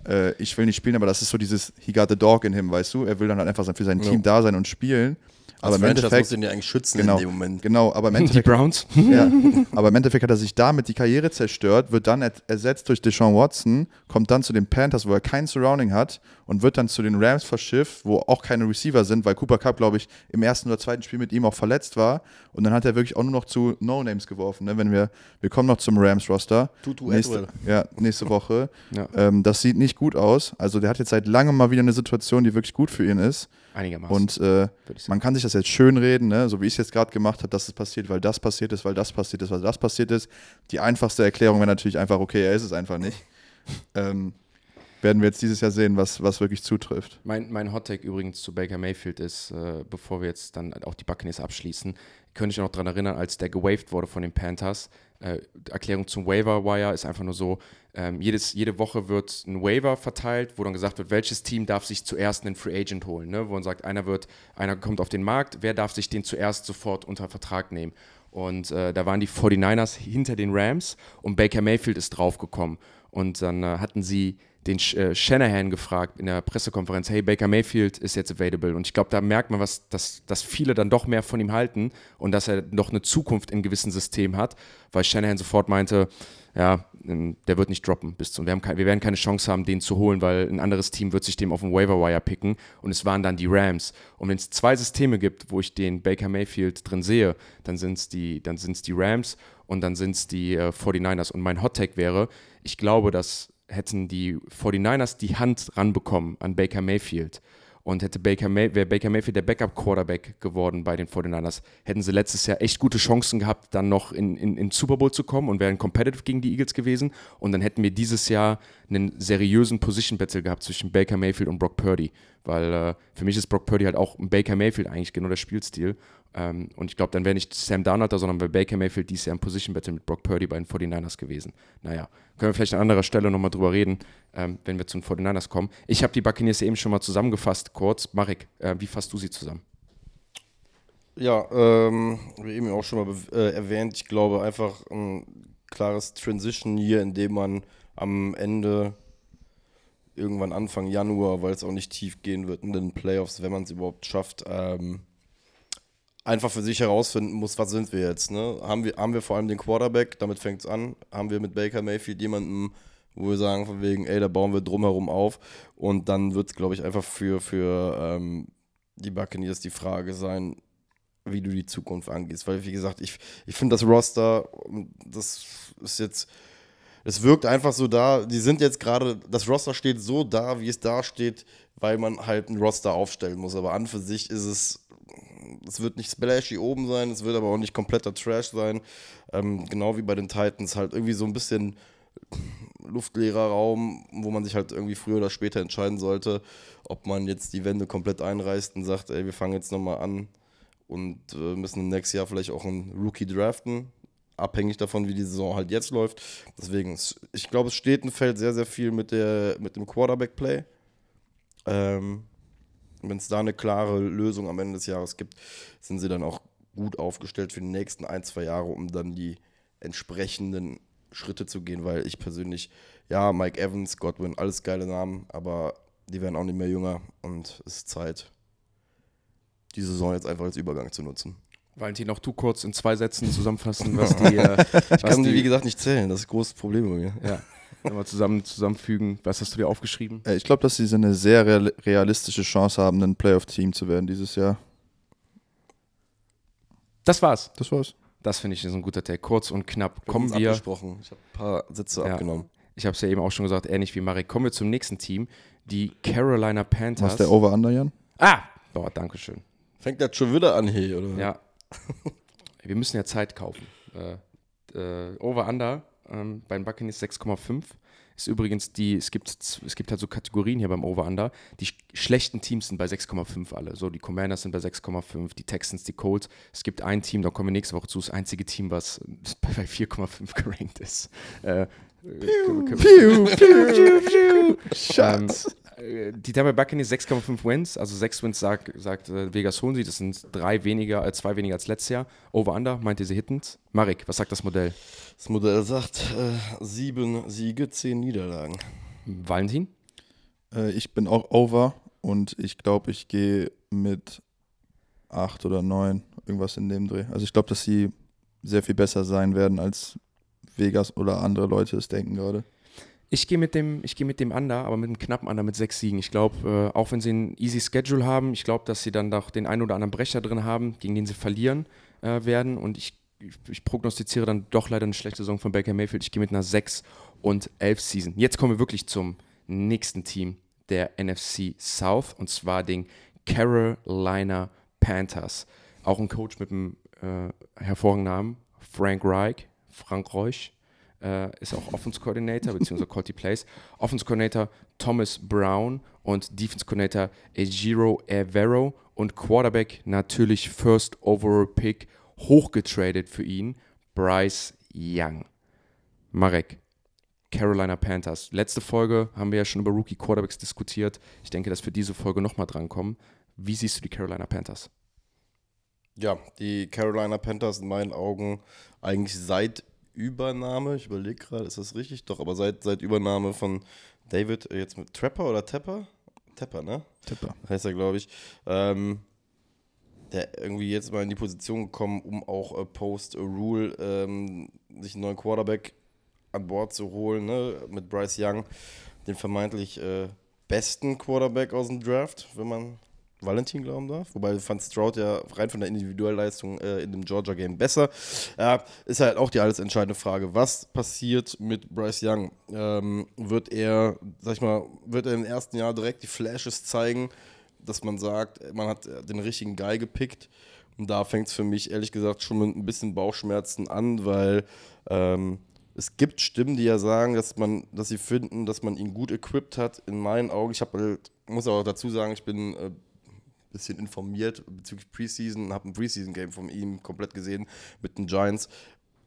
äh, ich will nicht spielen, aber das ist so dieses He got the dog in him, weißt du? Er will dann halt einfach für sein Ja. Team da sein und spielen. Aber im Franchise Endeffekt, muss den ja eigentlich schützen genau, in dem Moment. genau, aber im (laughs) Die Endeffekt Browns? Ja, (laughs) aber im Endeffekt hat er sich damit die Karriere zerstört, wird dann er- ersetzt durch Deshaun Watson, kommt dann zu den Panthers, wo er kein Surrounding hat und wird dann zu den Rams verschifft, wo auch keine Receiver sind, weil Cooper Cup, glaube ich, im ersten oder zweiten Spiel mit ihm auch verletzt war. Und dann hat er wirklich auch nur noch zu No-Names geworfen. Ne? Wenn wir, wir kommen noch zum Rams-Roster. Tutu nächste, ja, nächste Woche. Ja. Ähm, das sieht nicht gut aus. Also der hat jetzt seit langem mal wieder eine Situation, die wirklich gut für ihn ist. Einigermaßen. Und äh, man kann sich das jetzt schön reden, ne? so wie ich es jetzt gerade gemacht habe, dass es passiert, weil das passiert ist, weil das passiert ist, weil das passiert ist. Die einfachste Erklärung wäre natürlich einfach, okay, er ist es einfach nicht. ähm, werden wir jetzt dieses Jahr sehen, was, was wirklich zutrifft. Mein, mein Hottake übrigens zu Baker Mayfield ist, äh, bevor wir jetzt dann auch die Buccaneers abschließen, könnte ich noch daran erinnern, als der gewaved wurde von den Panthers. Äh, Erklärung zum Waiver Wire ist einfach nur so, ähm, jedes, jede Woche wird ein Waiver verteilt, wo dann gesagt wird, welches Team darf sich zuerst einen Free Agent holen. Ne? Wo man sagt, einer wird, einer kommt auf den Markt, wer darf sich den zuerst sofort unter Vertrag nehmen? Und äh, da waren die 49ers hinter den Rams und Baker Mayfield ist draufgekommen. Und dann äh, hatten sie den äh, Shanahan gefragt in der Pressekonferenz, hey, Baker Mayfield ist jetzt available. Und ich glaube, da merkt man, was, dass, dass viele dann doch mehr von ihm halten und dass er noch eine Zukunft in gewissen Systemen hat, weil Shanahan sofort meinte, ja, der wird nicht droppen bis zum. Wir, haben wir werden keine Chance haben, den zu holen, weil ein anderes Team wird sich dem auf dem Waiver Wire picken und es waren dann die Rams. Und wenn es zwei Systeme gibt, wo ich den Baker Mayfield drin sehe, dann sind es die, die Rams und dann sind es die äh, 49ers. Und mein Hot Take wäre, ich glaube, dass hätten die 49ers die Hand ranbekommen an Baker Mayfield und hätte Baker May wäre Baker Mayfield der Backup-Quarterback geworden bei den 49ers, hätten sie letztes Jahr echt gute Chancen gehabt, dann noch in, in, in Super Bowl zu kommen und wären competitive gegen die Eagles gewesen. Und dann hätten wir dieses Jahr einen seriösen Position-Battle gehabt zwischen Baker Mayfield und Brock Purdy. Weil äh, für mich ist Brock Purdy halt auch ein Baker Mayfield eigentlich genau der Spielstil. Ähm, und ich glaube, dann wäre nicht Sam Darnold da, sondern wäre Baker Mayfield dieses Jahr im Position Battle mit Brock Purdy bei den 49ers gewesen. Naja, können wir vielleicht an anderer Stelle nochmal drüber reden, ähm, wenn wir zu den 49ers kommen. Ich habe die Buccaneers eben schon mal zusammengefasst, kurz. Marek, äh, wie fasst du sie zusammen? Ja, ähm, wie eben auch schon mal äh, erwähnt, ich glaube einfach ein klares Transition hier, in dem man am Ende irgendwann Anfang Januar, weil es auch nicht tief gehen wird in den Playoffs, wenn man es überhaupt schafft, ähm, einfach für sich herausfinden muss, was sind wir jetzt. Ne? Haben, wir, haben wir vor allem den Quarterback, damit fängt es an, haben wir mit Baker Mayfield jemanden, wo wir sagen von wegen, ey, da bauen wir drumherum auf und dann wird es, glaube ich, einfach für, für ähm, die Buccaneers die Frage sein, wie du die Zukunft angehst. Weil, wie gesagt, ich, ich finde das Roster, das ist jetzt, es wirkt einfach so da, die sind jetzt gerade, das Roster steht so da, wie es da steht, weil man halt ein Roster aufstellen muss. Aber an für sich ist es, es wird nicht splashy oben sein, es wird aber auch nicht kompletter Trash sein. Ähm, genau wie bei den Titans, halt irgendwie so ein bisschen luftleerer Raum, wo man sich halt irgendwie früher oder später entscheiden sollte, ob man jetzt die Wände komplett einreißt und sagt, ey, wir fangen jetzt nochmal an und äh, müssen im nächsten Jahr vielleicht auch einen Rookie draften, abhängig davon, wie die Saison halt jetzt läuft. Deswegen, es- ich glaube, es steht und fällt sehr, sehr viel mit, der, mit dem Quarterback-Play. Ähm, Wenn es da eine klare Lösung am Ende des Jahres gibt, sind sie dann auch gut aufgestellt für die nächsten ein, zwei Jahre, um dann die entsprechenden Schritte zu gehen, weil ich persönlich, ja, Mike Evans, Godwin, alles geile Namen, aber die werden auch nicht mehr jünger und es ist Zeit, die Saison jetzt einfach als Übergang zu nutzen. Valentin, auch du kurz in zwei Sätzen zusammenfassen, was (laughs) die, äh, Ich was kann die, wie gesagt, nicht zählen, das ist ein großes Problem bei mir. ja, nochmal zusammen, zusammenfügen. Was hast du dir aufgeschrieben? Äh, Ich glaube, dass sie eine sehr real realistische Chance haben, ein Playoff-Team zu werden dieses Jahr. Das war's. Das war's. Das finde ich ist ein guter Take. Kurz und knapp. Wir Kommen wir. abgesprochen. Ich habe ein paar Sätze Ja. abgenommen. Ich habe es ja eben auch schon gesagt, ähnlich wie Marek. Kommen wir zum nächsten Team. Die Carolina Panthers. Was ist der Over-Under, Jan? ah! Boah, danke schön. Fängt das schon wieder an hier, oder? Ja. (laughs) Wir müssen ja Zeit kaufen. Äh, äh, Over-Under ähm, bei den Buccaneers 6,5. Ist übrigens die, es gibt, es gibt halt so Kategorien hier beim Over-Under. Die sch schlechten Teams sind bei 6,5 alle. So, die Commanders sind bei 6,5, die Texans, die Colts. Es gibt ein Team, da kommen wir nächste Woche zu, das einzige Team, was (laughs) bei 4,5 gerankt ist. Äh, piu, piu, piu, piu. Schatz. Ähm, äh, die Tampa Buccaneers 6,5 Wins, also 6 Wins sagt, sagt äh, Vegas holen sie, das sind drei weniger, äh, zwei weniger als letztes Jahr. Over-Under, meint ihr sie hittens? Marek, was sagt das Modell? Das Modell sagt äh, sieben Siege, zehn Niederlagen. Valentin? Äh, ich bin auch Over und ich glaube, ich gehe mit 8 oder 9, irgendwas in dem Dreh. Also ich glaube, dass sie sehr viel besser sein werden, als Vegas oder andere Leute es denken gerade. Ich gehe mit dem, mit dem Under, aber mit einem knappen Under mit sechs Siegen. Ich glaube, äh, auch wenn sie ein easy Schedule haben, ich glaube, dass sie dann doch den einen oder anderen Brecher drin haben, gegen den sie verlieren äh, werden. Und ich, ich, ich, prognostiziere dann doch leider eine schlechte Saison von Baker Mayfield. Ich gehe mit einer 6 und 11 Season. Jetzt kommen wir wirklich zum nächsten Team der NFC South und zwar den Carolina Panthers. Auch ein Coach mit einem äh, hervorragenden Namen, Frank Reich, Frank Reusch, äh, ist auch Offense Coordinator, beziehungsweise (laughs) Call Plays. Offense Coordinator Thomas Brown und Defense Coordinator Ejiro Evero und Quarterback natürlich First Overall Pick, hochgetradet für ihn, Bryce Young. Marek, Carolina Panthers. Letzte Folge haben wir ja schon über Rookie Quarterbacks diskutiert. Ich denke, dass wir diese Folge nochmal drankommen. Wie siehst du die Carolina Panthers? Ja, die Carolina Panthers in meinen Augen eigentlich seit Übernahme, ich überlege gerade, ist das richtig? Doch, aber seit, seit Übernahme von David, äh, jetzt mit Trapper oder Tepper? Tepper, ne? Tepper. Heißt er, glaube ich. Ähm, der irgendwie jetzt mal in die Position gekommen, um auch äh, Post-Rule ähm, sich einen neuen Quarterback an Bord zu holen, ne? mit Bryce Young, den vermeintlich äh, besten Quarterback aus dem Draft, wenn man Valentin glauben darf. Wobei fand Stroud ja rein von der Individualleistung äh, in dem Georgia-Game besser. Äh, ist halt auch die alles entscheidende Frage. Was passiert mit Bryce Young? Ähm, wird er, sag ich mal, wird er im ersten Jahr direkt die Flashes zeigen, dass man sagt, man hat den richtigen Guy gepickt? Und da fängt es für mich ehrlich gesagt schon mit ein bisschen Bauchschmerzen an, weil ähm, es gibt Stimmen, die ja sagen, dass man, dass sie finden, dass man ihn gut equipped hat. In meinen Augen, ich habe halt, muss auch dazu sagen, ich bin äh, bisschen informiert bezüglich Preseason, habe ein Preseason-Game von ihm komplett gesehen mit den Giants.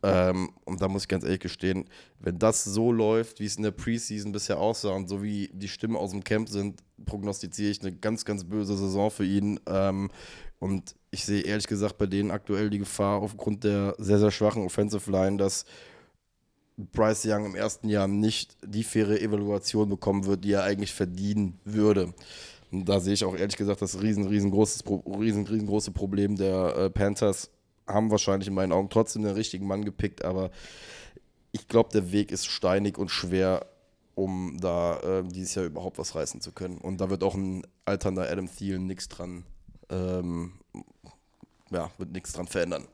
Ähm, und da muss ich ganz ehrlich gestehen, wenn das so läuft, wie es in der Preseason bisher aussah und so wie die Stimmen aus dem Camp sind, prognostiziere ich eine ganz, ganz böse Saison für ihn. Ähm, und ich sehe ehrlich gesagt bei denen aktuell die Gefahr aufgrund der sehr, sehr schwachen Offensive Line, dass Bryce Young im ersten Jahr nicht die faire Evaluation bekommen wird, die er eigentlich verdienen würde. Da sehe ich auch ehrlich gesagt das riesen, riesengroßes, riesen, riesengroße Problem der äh, Panthers. Haben wahrscheinlich in meinen Augen trotzdem den richtigen Mann gepickt, aber ich glaube, der Weg ist steinig und schwer, um da äh, dieses Jahr überhaupt was reißen zu können. Und da wird auch ein alternder Adam Thielen nichts dran, ähm, ja, wird nichts dran verändern.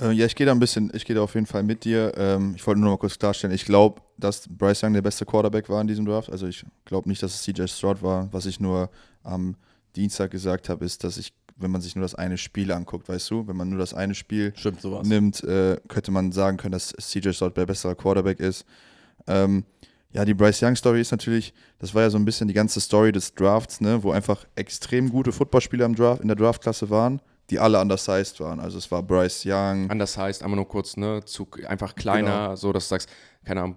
Äh, ja, ich gehe da ein bisschen, ich gehe da auf jeden Fall mit dir. Ähm, ich wollte nur noch mal kurz klarstellen, ich glaube, dass Bryce Young der beste Quarterback war in diesem Draft. Also ich glaube nicht, dass es CJ Stroud war. Was ich nur am Dienstag gesagt habe, ist, dass ich, wenn man sich nur das eine Spiel anguckt, weißt du, wenn man nur das eine Spiel Stimmt, nimmt, äh, könnte man sagen können, dass CJ Stroud der bessere Quarterback ist. Ähm, ja, die Bryce Young Story ist natürlich, das war ja so ein bisschen die ganze Story des Drafts, ne, wo einfach extrem gute Footballspieler im Draft, in der Draftklasse waren die alle undersized waren. Also es war Bryce Young. Undersized, einmal nur kurz, ne? Zu, einfach kleiner, genau. so dass du sagst, keine Ahnung,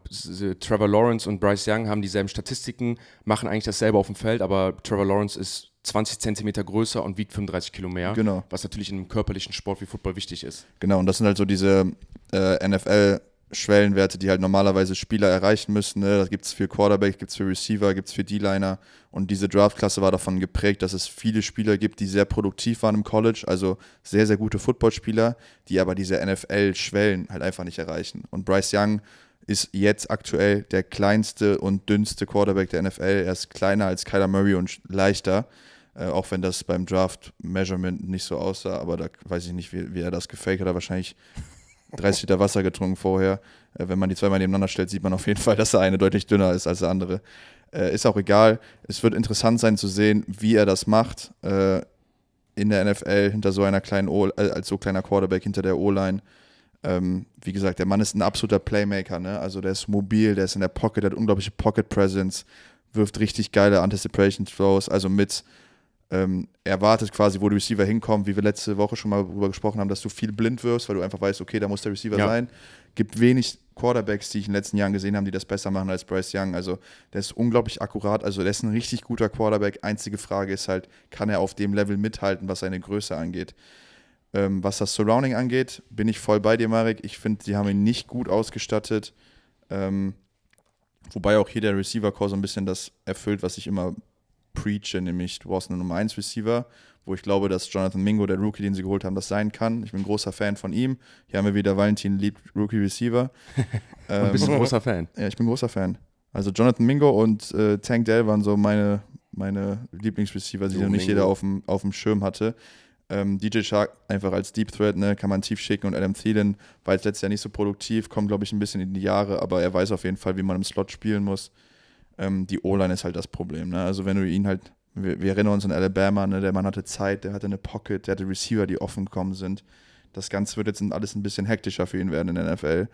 Trevor Lawrence und Bryce Young haben dieselben Statistiken, machen eigentlich dasselbe auf dem Feld, aber Trevor Lawrence ist 20 Zentimeter größer und wiegt 35 Kilo mehr. Genau. Was natürlich in einem körperlichen Sport wie Football wichtig ist. Genau, und das sind halt so diese äh, NFL- Schwellenwerte, die halt normalerweise Spieler erreichen müssen. Ne? Da gibt es für Quarterback, gibt es für Receiver, gibt es für D-Liner. Und diese Draftklasse war davon geprägt, dass es viele Spieler gibt, die sehr produktiv waren im College, also sehr, sehr gute Footballspieler, die aber diese NFL-Schwellen halt einfach nicht erreichen. Und Bryce Young ist jetzt aktuell der kleinste und dünnste Quarterback der NFL. Er ist kleiner als Kyler Murray und leichter. Äh, auch wenn das beim Draft-Measurement nicht so aussah, aber da weiß ich nicht, wie, wie er das gefaked hat. wahrscheinlich 30 Liter Wasser getrunken vorher. Äh, wenn man die zweimal nebeneinander stellt, sieht man auf jeden Fall, (laughs) dass der eine deutlich dünner ist als der andere. Äh, ist auch egal. Es wird interessant sein zu sehen, wie er das macht äh, in der NFL hinter so einer kleinen o äh, als so kleiner Quarterback hinter der O-Line. Ähm, wie gesagt, der Mann ist ein absoluter Playmaker. Ne? Also der ist mobil, der ist in der Pocket, der hat unglaubliche Pocket Presence, wirft richtig geile Anticipation Throws. Also mit ähm, erwartet quasi, wo der Receiver hinkommt, wie wir letzte Woche schon mal darüber gesprochen haben, dass du viel blind wirst, weil du einfach weißt, okay, da muss der Receiver ja. sein. Gibt wenig Quarterbacks, die ich in den letzten Jahren gesehen habe, die das besser machen als Bryce Young. Also der ist unglaublich akkurat, also der ist ein richtig guter Quarterback. Einzige Frage ist halt, kann er auf dem Level mithalten, was seine Größe angeht. Ähm, was das Surrounding angeht, bin ich voll bei dir, Marek. Ich finde, sie haben ihn nicht gut ausgestattet. Ähm, wobei auch hier der Receiver-Core so ein bisschen das erfüllt, was ich immer preache, nämlich du brauchst einen Nummer 1 Receiver, wo ich glaube, dass Jonathan Mingo, der Rookie, den sie geholt haben, das sein kann. Ich bin ein großer Fan von ihm. Hier haben wir wieder Valentin liebt Rookie Receiver. ähm, (laughs) und bist ein großer Fan. Ja, ich bin ein großer Fan. Also Jonathan Mingo und äh, Tank Dell waren so meine, meine Lieblingsreceiver, die noch nicht jeder auf dem, auf dem Schirm hatte. Ähm, DJ Shark einfach als Deep Threat, ne, kann man tief schicken und Adam Thielen war jetzt letztes Jahr nicht so produktiv, kommt glaube ich ein bisschen in die Jahre, aber er weiß auf jeden Fall, wie man im Slot spielen muss. Ähm, die O-Line ist halt das Problem. Ne? Also wenn du ihn halt, wir, wir, erinnern uns an Alabama, ne, der Mann hatte Zeit, der hatte eine Pocket, der hatte Receiver, die offen gekommen sind. Das Ganze wird jetzt alles ein bisschen hektischer für ihn werden in der NFL.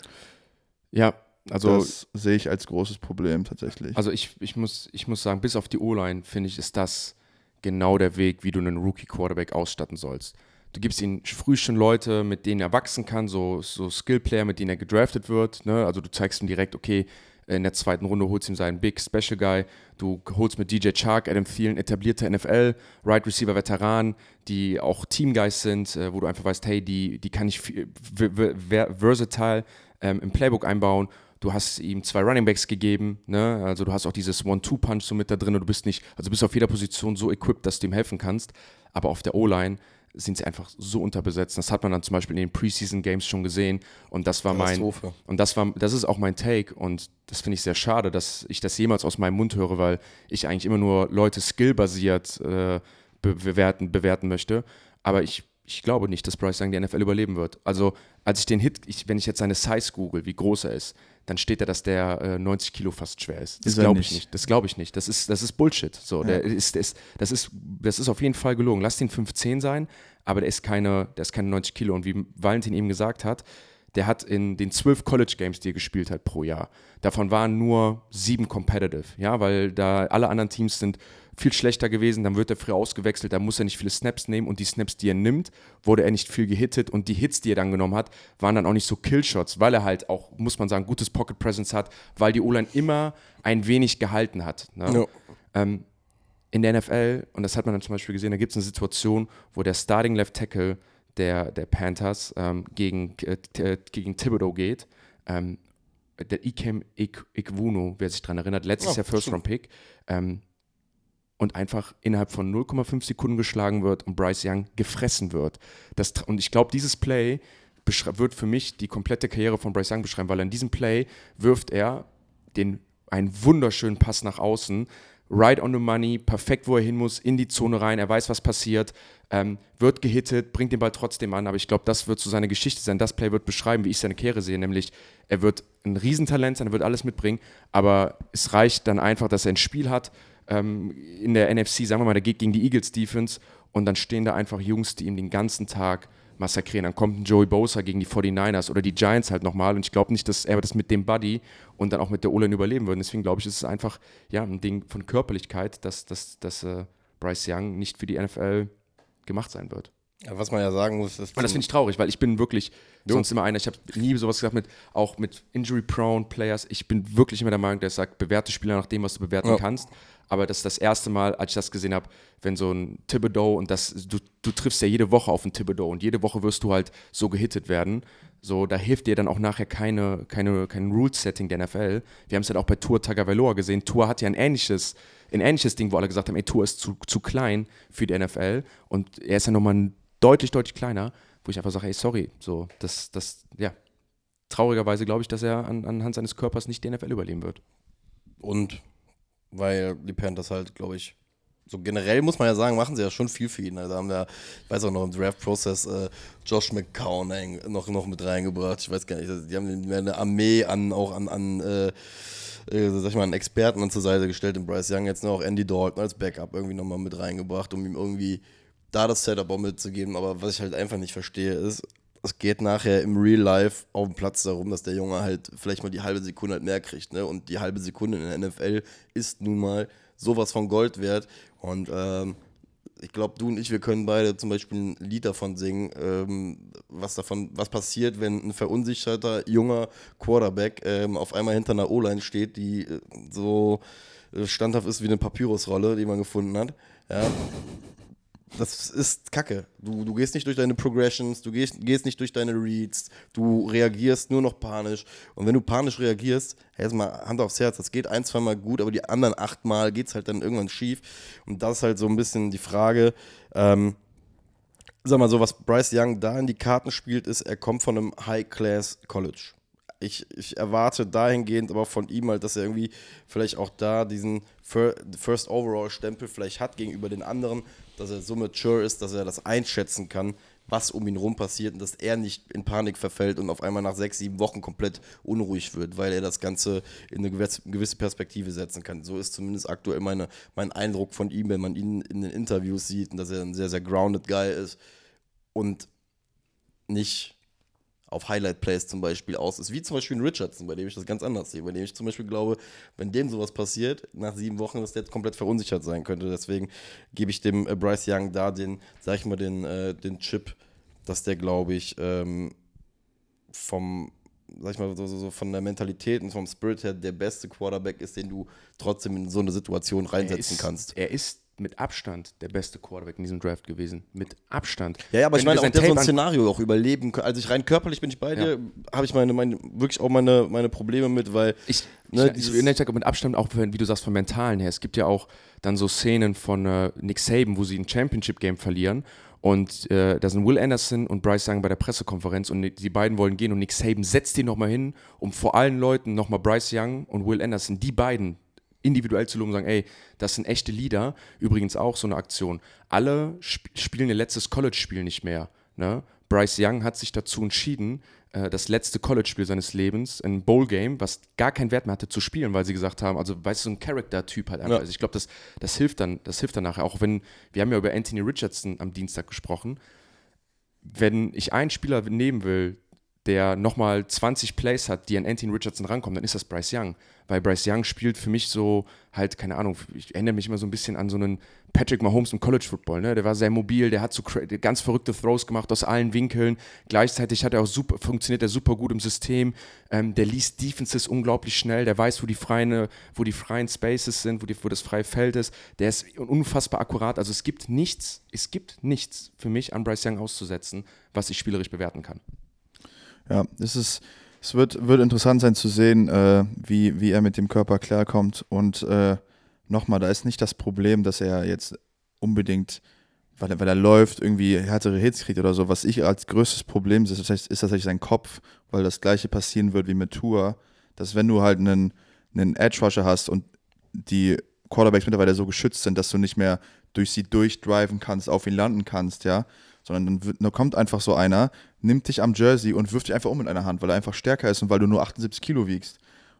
Ja, also das sehe ich als großes Problem tatsächlich. Also ich, ich, muss, ich muss sagen, bis auf die O-Line, finde ich, ist das genau der Weg, wie du einen Rookie-Quarterback ausstatten sollst. Du gibst ihm früh schon Leute, mit denen er wachsen kann, so, so Skill-Player, mit denen er gedraftet wird. Ne? Also du zeigst ihm direkt, okay, in der zweiten Runde holst ihm seinen Big Special Guy. Du holst mit DJ Chark, Adam Thielen, etablierte NFL, Right Receiver Veteran, die auch Teamgeist sind, äh, wo du einfach weißt, hey, die, die kann ich versatile ähm, im Playbook einbauen du hast ihm zwei Runningbacks gegeben, ne? also du hast auch dieses One-Two-Punch so mit da drin und du bist nicht, also bist auf jeder Position so equipped, dass du ihm helfen kannst, aber auf der O-Line sind sie einfach so unterbesetzt. Das hat man dann zum Beispiel in den Preseason Games schon gesehen und das war mein und das war das ist auch mein Take und das finde ich sehr schade, dass ich das jemals aus meinem Mund höre, weil ich eigentlich immer nur Leute skillbasiert äh, bewerten bewerten möchte. Aber ich ich glaube nicht, dass Bryce Young die NFL überleben wird. Also, als ich den Hit, ich, wenn ich jetzt seine Size google, wie groß er ist, dann steht da, dass der äh, 90 Kilo fast schwer ist. Das glaube ich nicht. Das glaube ich nicht. Das ist, das ist Bullshit. So, ja. der ist, der ist, das, ist, das ist auf jeden Fall gelogen. Lass den 15 sein, aber der ist keine, der ist keine 90 Kilo. Und wie Valentin eben gesagt hat, der hat in den zwölf College Games, die er gespielt hat pro Jahr, davon waren nur sieben competitive, ja, weil da alle anderen Teams sind viel schlechter gewesen, dann wird er früh ausgewechselt, da muss er nicht viele Snaps nehmen und die Snaps, die er nimmt, wurde er nicht viel gehittet und die Hits, die er dann genommen hat, waren dann auch nicht so Killshots, weil er halt auch, muss man sagen, gutes Pocket Presence hat, weil die O-Line immer ein wenig gehalten hat. Ne? No. Ähm, in der NFL, und das hat man dann zum Beispiel gesehen, da gibt es eine Situation, wo der Starting Left Tackle der, der Panthers ähm, gegen, äh, gegen Thibodeau geht. Ähm, der Ikem Ikwuno, wer sich daran erinnert, letztes oh, Jahr First-Round-Pick. Ähm, und einfach innerhalb von 0,5 Sekunden geschlagen wird und Bryce Young gefressen wird. Das, und ich glaube, dieses Play wird für mich die komplette Karriere von Bryce Young beschreiben, weil in diesem Play wirft er den, einen wunderschönen Pass nach außen, right on the money, perfekt, wo er hin muss, in die Zone rein, er weiß, was passiert, ähm, wird gehittet, bringt den Ball trotzdem an, aber ich glaube, das wird so seine Geschichte sein. Das Play wird beschreiben, wie ich seine Karriere sehe, nämlich er wird ein Riesentalent sein, er wird alles mitbringen, aber es reicht dann einfach, dass er ein Spiel hat, ähm, in der NFC, sagen wir mal, der geht gegen die Eagles Defense und dann stehen da einfach Jungs, die ihm den ganzen Tag massakrieren. Dann kommt ein Joey Bosa gegen die 49ers oder die Giants halt nochmal und ich glaube nicht, dass er das mit dem Buddy und dann auch mit der O-Line überleben würde. Deswegen glaube ich, ist es einfach ja, ein Ding von Körperlichkeit, dass, dass, dass äh, Bryce Young nicht für die NFL gemacht sein wird. Ja, was man ja sagen muss, ist. Und das finde ich traurig, weil ich bin wirklich jo. sonst immer einer. Ich habe nie sowas gesagt mit, auch mit injury-prone Players. Ich bin wirklich immer der Meinung, der sagt, bewerte Spieler nach dem, was du bewerten ja. kannst aber das ist das erste Mal, als ich das gesehen habe, wenn so ein Thibodeau und das, du, du triffst ja jede Woche auf einen Thibodeau und jede Woche wirst du halt so gehittet werden. So, da hilft dir dann auch nachher keine, keine, kein Rule-Setting der NFL. Wir haben es halt auch bei Tour Tagovailoa gesehen. Tour hat ja ein ähnliches, ein ähnliches Ding, wo alle gesagt haben, ey, Tour ist zu, zu klein für die NFL und er ist ja nochmal deutlich, deutlich kleiner, wo ich einfach sage, ey, sorry, so, das, das, ja, traurigerweise glaube ich, dass er an, anhand seines Körpers nicht die NFL überleben wird. Und weil die Panthers halt, glaube ich, so generell muss man ja sagen, machen sie ja schon viel für ihn. Also haben wir, ich weiß auch noch im Draft-Prozess äh, Josh McCown noch, noch mit reingebracht. Ich weiß gar nicht, die haben eine Armee an, auch an, an äh, äh, sag ich mal, einen Experten zur Seite gestellt, den Bryce Young jetzt noch Andy Dalton als Backup irgendwie nochmal mit reingebracht, um ihm irgendwie da das Setup auch mitzugeben. Aber was ich halt einfach nicht verstehe, ist, es geht nachher im Real Life auf dem Platz darum, dass der Junge halt vielleicht mal die halbe Sekunde halt mehr kriegt. Ne? Und die halbe Sekunde in der NFL ist nun mal sowas von Gold wert. Und ähm, ich glaube, du und ich, wir können beide zum Beispiel ein Lied davon singen, ähm, was davon, was passiert, wenn ein verunsicherter junger Quarterback ähm, auf einmal hinter einer O-Line steht, die äh, so äh, standhaft ist wie eine Papyrusrolle, die man gefunden hat. Ja. Das ist Kacke. Du, du gehst nicht durch deine Progressions, du gehst, gehst nicht durch deine Reads, du reagierst nur noch panisch. Und wenn du panisch reagierst, erstmal Hand aufs Herz, das geht ein, zwei Mal gut, aber die anderen acht Mal geht es halt dann irgendwann schief. Und das ist halt so ein bisschen die Frage. Ähm, sag mal so, was Bryce Young da in die Karten spielt, ist, er kommt von einem High-Class-College ich, ich erwarte dahingehend aber von ihm halt, dass er irgendwie vielleicht auch da diesen First Overall-Stempel vielleicht hat gegenüber den anderen, dass er so mature ist, dass er das einschätzen kann, was um ihn rum passiert und dass er nicht in Panik verfällt und auf einmal nach sechs, sieben Wochen komplett unruhig wird, weil er das Ganze in eine gewisse Perspektive setzen kann. So ist zumindest aktuell meine, mein Eindruck von ihm, wenn man ihn in den Interviews sieht und dass er ein sehr, sehr grounded Guy ist und nicht auf Highlight-Plays zum Beispiel aus ist, wie zum Beispiel ein Richardson, bei dem ich das ganz anders sehe, bei dem ich zum Beispiel glaube, wenn dem sowas passiert, nach sieben Wochen, dass der jetzt komplett verunsichert sein könnte. Deswegen gebe ich dem äh, Bryce Young da den, sag ich mal, den, äh, den Chip, dass der, glaube ich, ähm, vom, sag ich mal, so, so, von der Mentalität und vom Spirit her der beste Quarterback ist, den du trotzdem in so eine Situation reinsetzen ist, kannst. Er ist mit Abstand der beste Quarterback in diesem Draft gewesen. Mit Abstand. Ja, ja aber Wenn ich meine, auch der so ein Szenario auch überleben kann. Also ich rein körperlich bin ich bei dir, habe ich meine, meine, wirklich auch meine, meine Probleme mit, weil. Ich, Ne, ich, ich, ich sag mit Abstand auch, wie du sagst, vom Mentalen her. Es gibt ja auch dann so Szenen von äh, Nick Saban, wo sie ein Championship-Game verlieren. Und äh, da sind Will Anderson und Bryce Young bei der Pressekonferenz und die beiden wollen gehen und Nick Saban setzt die nochmal hin, um vor allen Leuten nochmal Bryce Young und Will Anderson, die beiden individuell zu loben und sagen, ey, das sind echte Leader. Übrigens auch so eine Aktion. Alle sp spielen ihr letztes College-Spiel nicht mehr. Ne? Bryce Young hat sich dazu entschieden, äh, das letzte College-Spiel seines Lebens, ein Bowl-Game, was gar keinen Wert mehr hatte, zu spielen, weil sie gesagt haben, also weißt du, so ein Charakter-Typ halt einfach. Ja. Also ich glaube, das, das hilft dann, das hilft dann nachher. Auch wenn, wir haben ja über Anthony Richardson am Dienstag gesprochen, wenn ich einen Spieler nehmen will, der nochmal 20 Plays hat, die an Anthony Richardson rankommen, dann ist das Bryce Young. Weil Bryce Young spielt für mich so, halt, keine Ahnung, ich erinnere mich immer so ein bisschen an so einen Patrick Mahomes im College Football. Ne? Der war sehr mobil, der hat so ganz verrückte Throws gemacht aus allen Winkeln. Gleichzeitig hat er auch super, funktioniert er super gut im System. Ähm, der liest Defenses unglaublich schnell, der weiß, wo die freien, wo die freien Spaces sind, wo, die, wo das freie Feld ist. Der ist unfassbar akkurat. Also es gibt nichts, es gibt nichts für mich an Bryce Young auszusetzen, was ich spielerisch bewerten kann. Ja, es ist, es wird, wird interessant sein zu sehen, äh, wie, wie er mit dem Körper klarkommt. Und äh, nochmal, da ist nicht das Problem, dass er jetzt unbedingt, weil er, weil er läuft, irgendwie härtere Hits kriegt oder so. Was ich als größtes Problem sehe, ist, ist tatsächlich sein Kopf, weil das gleiche passieren wird wie mit Tour, dass wenn du halt einen, einen Edge-Rusher hast und die Quarterbacks mittlerweile so geschützt sind, dass du nicht mehr durch sie durchdriven kannst, auf ihn landen kannst, ja, sondern dann, dann kommt einfach so einer, nimmt dich am Jersey und wirft dich einfach um mit einer Hand, weil er einfach stärker ist und weil du nur 78 Kilo wiegst.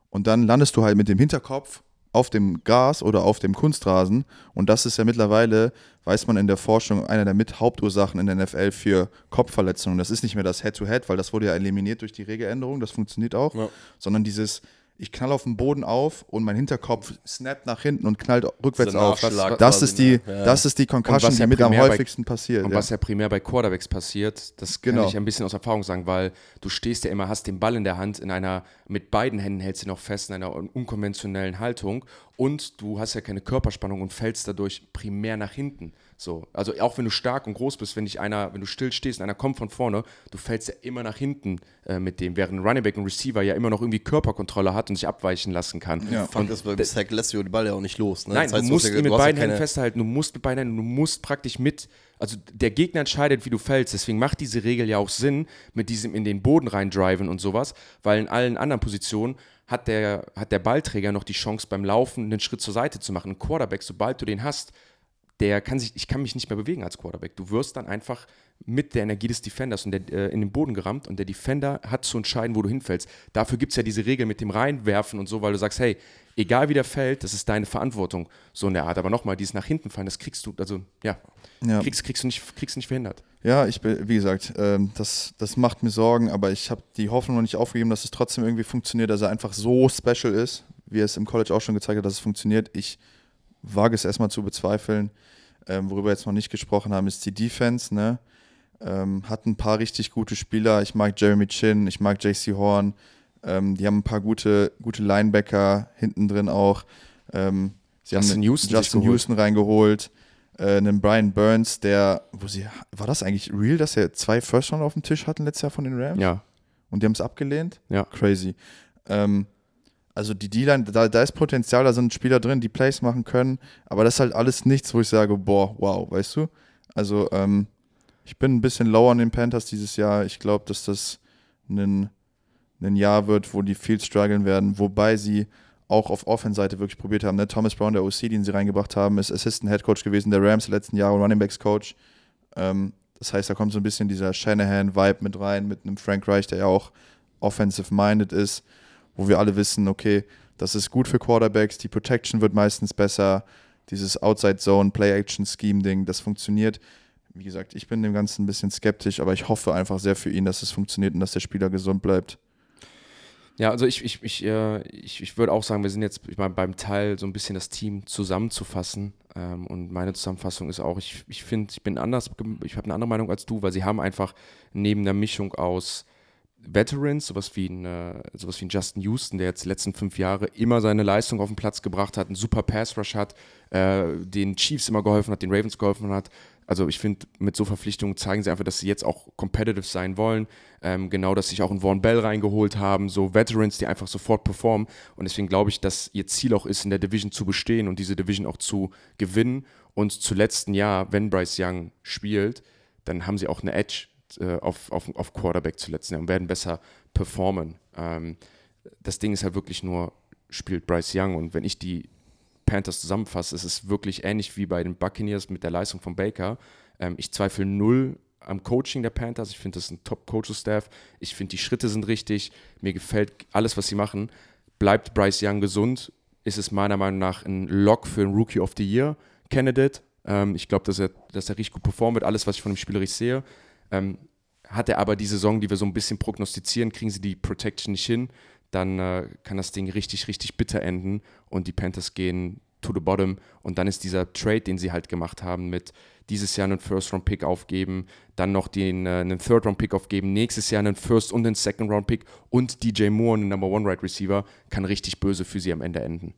Und dann landest du halt mit dem Hinterkopf auf dem Gas oder auf dem Kunstrasen. Und das ist ja mittlerweile, weiß man in der Forschung, einer der mit Hauptursachen in der NFL für Kopfverletzungen. Das ist nicht mehr das Head-to-Head, weil das wurde ja eliminiert durch die Regeländerung, das funktioniert auch, Ja. sondern dieses, ich knall auf den Boden auf und mein Hinterkopf snappt nach hinten und knallt rückwärts Dieser auf. Das ist die, ne? Ja. das ist die Concussion, ja die mit am primär bei- häufigsten passiert. Und ja. was ja primär bei Quarterbacks passiert, das kann Genau. ich ein bisschen aus Erfahrung sagen, weil du stehst ja immer, hast den Ball in der Hand, in einer, mit beiden Händen hältst du ihn noch fest, in einer un- unkonventionellen Haltung und du hast ja keine Körperspannung und fällst dadurch primär nach hinten. So, also auch wenn du stark und groß bist, wenn dich einer, wenn du still stehst und einer kommt von vorne, du fällst ja immer nach hinten äh, mit dem, während ein Running Back und Receiver ja immer noch irgendwie Körperkontrolle hat und sich abweichen lassen kann. Ja. Fakt ist, beim Sack lässt du den Ball ja auch nicht los. Ne? Nein, Das heißt, du musst ja- ihn mit beiden Händen festhalten, du musst mit beiden Händen, du musst praktisch mit, also der Gegner entscheidet, wie du fällst, deswegen macht diese Regel ja auch Sinn, mit diesem in den Boden reindriven und sowas, weil in allen anderen Positionen hat der, hat der Ballträger noch die Chance beim Laufen einen Schritt zur Seite zu machen. Ein Quarterback, sobald du den hast, der kann sich, ich kann mich nicht mehr bewegen als Quarterback. Du wirst dann einfach mit der Energie des Defenders und der, äh, in den Boden gerammt und der Defender hat zu entscheiden, wo du hinfällst. Dafür gibt es ja diese Regel mit dem Reinwerfen und so, weil du sagst, hey, egal wie der fällt, das ist deine Verantwortung, so in der Art. Aber nochmal, dieses nach hinten fallen, das kriegst du, also ja, Ja. Kriegst, kriegst, du nicht, kriegst du nicht verhindert. Ja, ich bin, wie gesagt, ähm, das, das macht mir Sorgen, aber ich habe die Hoffnung noch nicht aufgegeben, dass es trotzdem irgendwie funktioniert, dass er einfach so special ist, wie er es im College auch schon gezeigt hat, dass es funktioniert. Ich wage es erstmal zu bezweifeln. Ähm, worüber wir jetzt noch nicht gesprochen haben, ist die Defense. Ne? Ähm, hat ein paar richtig gute Spieler. Ich mag Jeremy Chin, ich mag JC Horn. Ähm, die haben ein paar gute, gute Linebacker hinten drin auch. Ähm, sie Justin haben Houston Justin. Houston reingeholt. äh, einen Brian Burns, der, wo sie, war das eigentlich real, dass er zwei First Round auf dem Tisch hatten letztes Jahr von den Rams? Ja, Und die haben es abgelehnt? Ja. Crazy. Ähm, also die D-Line, da, da ist Potenzial, da sind Spieler drin, die Plays machen können, aber das ist halt alles nichts, wo ich sage, boah, wow, weißt du? Also ähm, ich bin ein bisschen lower an den Panthers dieses Jahr. Ich glaube, dass das ein, ein Jahr wird, wo die viel strugglen werden, wobei sie auch auf Offense-Seite wirklich probiert haben. Ne? Thomas Brown, der OC, den sie reingebracht haben, ist Assistant Head Coach gewesen der Rams letzten Jahre, Running Backs Coach. Ähm, das heißt, da kommt so ein bisschen dieser Shanahan-Vibe mit rein, mit einem Frank Reich, der ja auch offensive-minded ist, wo wir alle wissen, okay, das ist gut für Quarterbacks, die Protection wird meistens besser, dieses Outside-Zone, Play-Action-Scheme-Ding, das funktioniert. Wie gesagt, ich bin dem Ganzen ein bisschen skeptisch, aber ich hoffe einfach sehr für ihn, dass es funktioniert und dass der Spieler gesund bleibt. Ja, also ich, ich, ich, äh, ich, ich würde auch sagen, wir sind jetzt beim Teil so ein bisschen das Team zusammenzufassen. Ähm, und meine Zusammenfassung ist auch, ich, ich finde, ich bin anders, ich habe eine andere Meinung als du, weil sie haben einfach neben der Mischung aus Veterans, sowas wie ein, äh, sowas wie ein Justin Houston, der jetzt die letzten fünf Jahre immer seine Leistung auf den Platz gebracht hat, einen super Pass Rush hat, äh, den Chiefs immer geholfen hat, den Ravens geholfen hat. Also ich finde, mit so Verpflichtungen zeigen sie einfach, dass sie jetzt auch competitive sein wollen. Ähm, genau, dass sie sich auch einen Vaughn Bell reingeholt haben, so Veterans, die einfach sofort performen. Und deswegen glaube ich, dass ihr Ziel auch ist, in der Division zu bestehen und diese Division auch zu gewinnen. Und zuletzt ein Jahr, wenn Bryce Young spielt, dann haben sie auch eine Edge äh, auf, auf, auf Quarterback zuletzt Jahr und werden besser performen. Ähm, das Ding ist halt wirklich nur, spielt Bryce Young. Und wenn ich die Panthers zusammenfasse, ist es wirklich ähnlich wie bei den Buccaneers mit der Leistung von Baker. Ähm, ich zweifle null am Coaching der Panthers. Ich finde, das ist ein Top-Coaching-Staff. Ich finde, die Schritte sind richtig. Mir gefällt alles, was sie machen. Bleibt Bryce Young gesund, ist es meiner Meinung nach ein Lock für ein Rookie of the Year Candidate. Ähm, ich glaube, dass er, dass er richtig gut performt wird. Alles, was ich von dem spielerisch sehe. Ähm, hat er aber die Saison, die wir so ein bisschen prognostizieren, kriegen sie die Protection nicht hin, dann äh, kann das Ding richtig, richtig bitter enden und die Panthers gehen to the bottom und dann ist dieser Trade, den sie halt gemacht haben mit dieses Jahr einen First-Round-Pick aufgeben, dann noch den, äh, einen Third-Round-Pick aufgeben, nächstes Jahr einen First- und einen Second-Round-Pick und DJ Moore, einen Number-One-Right-Receiver, kann richtig böse für sie am Ende enden.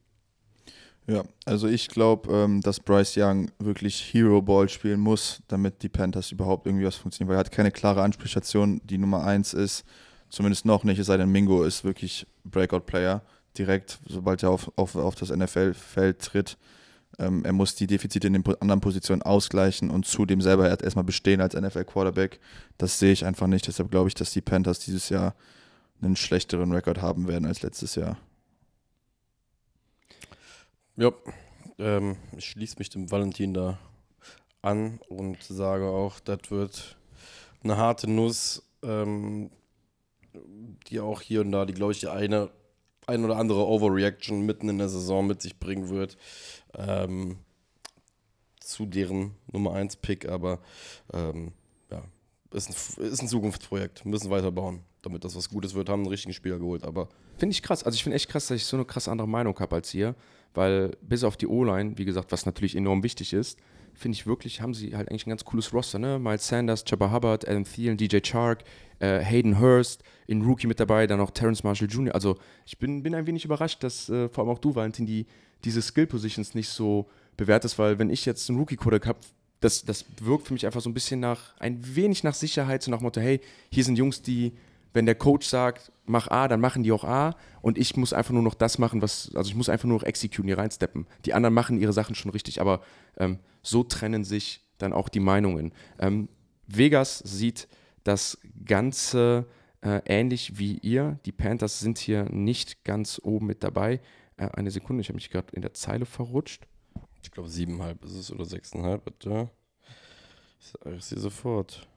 Ja, also ich glaube, ähm, dass Bryce Young wirklich Hero Ball spielen muss, damit die Panthers überhaupt irgendwie was funktionieren, weil er hat keine klare Ansprechstation, die Nummer eins ist, zumindest noch nicht, es sei denn, Mingo ist wirklich Breakout-Player, direkt, sobald er auf, auf, auf das NFL-Feld tritt. Ähm, er muss die Defizite in den anderen Positionen ausgleichen und zudem selber erst- erstmal bestehen als NFL-Quarterback. Das sehe ich einfach nicht, deshalb glaube ich, dass die Panthers dieses Jahr einen schlechteren Rekord haben werden als letztes Jahr. Ja, ähm, ich schließe mich dem Valentin da an und sage auch, das wird eine harte Nuss, ähm, die auch hier und da, die glaube ich, die eine, ein oder andere Overreaction mitten in der Saison mit sich bringen wird. Ähm, zu deren Nummer 1 Pick, aber ähm, ja, ist ein, ist ein Zukunftsprojekt. Müssen weiterbauen, damit das was Gutes wird. Haben einen richtigen Spieler geholt, aber Finde ich krass. Also ich finde echt krass, dass ich so eine krass andere Meinung habe als ihr, weil bis auf die O-Line, wie gesagt, was natürlich enorm wichtig ist, finde ich wirklich, haben sie halt eigentlich ein ganz cooles Roster, ne? Miles Sanders, Chubba Hubbard, Adam Thielen, DJ Chark, äh, Hayden Hurst, in Rookie mit dabei, dann noch Terrence Marshall Jr. Also ich bin, bin ein wenig überrascht, dass äh, vor allem auch du, Valentin, die, diese Skill-Positions nicht so bewertest, weil wenn ich jetzt einen Rookie-Quarterback habe, das, das wirkt für mich einfach so ein bisschen nach, ein wenig nach Sicherheit, so nach Motto, hey, hier sind Jungs, die, wenn der Coach sagt, mach A, dann machen die auch A und ich muss einfach nur noch das machen, was, also ich muss einfach nur noch executen, hier reinsteppen. Die anderen machen ihre Sachen schon richtig, aber ähm, so trennen sich dann auch die Meinungen. Ähm, Vegas sieht das Ganze äh, ähnlich wie ihr. Die Panthers sind hier nicht ganz oben mit dabei. Äh, eine Sekunde, ich habe mich gerade in der Zeile verrutscht. ich glaube siebeneinhalb ist es oder sechseinhalb, bitte. Ich sage es dir sofort.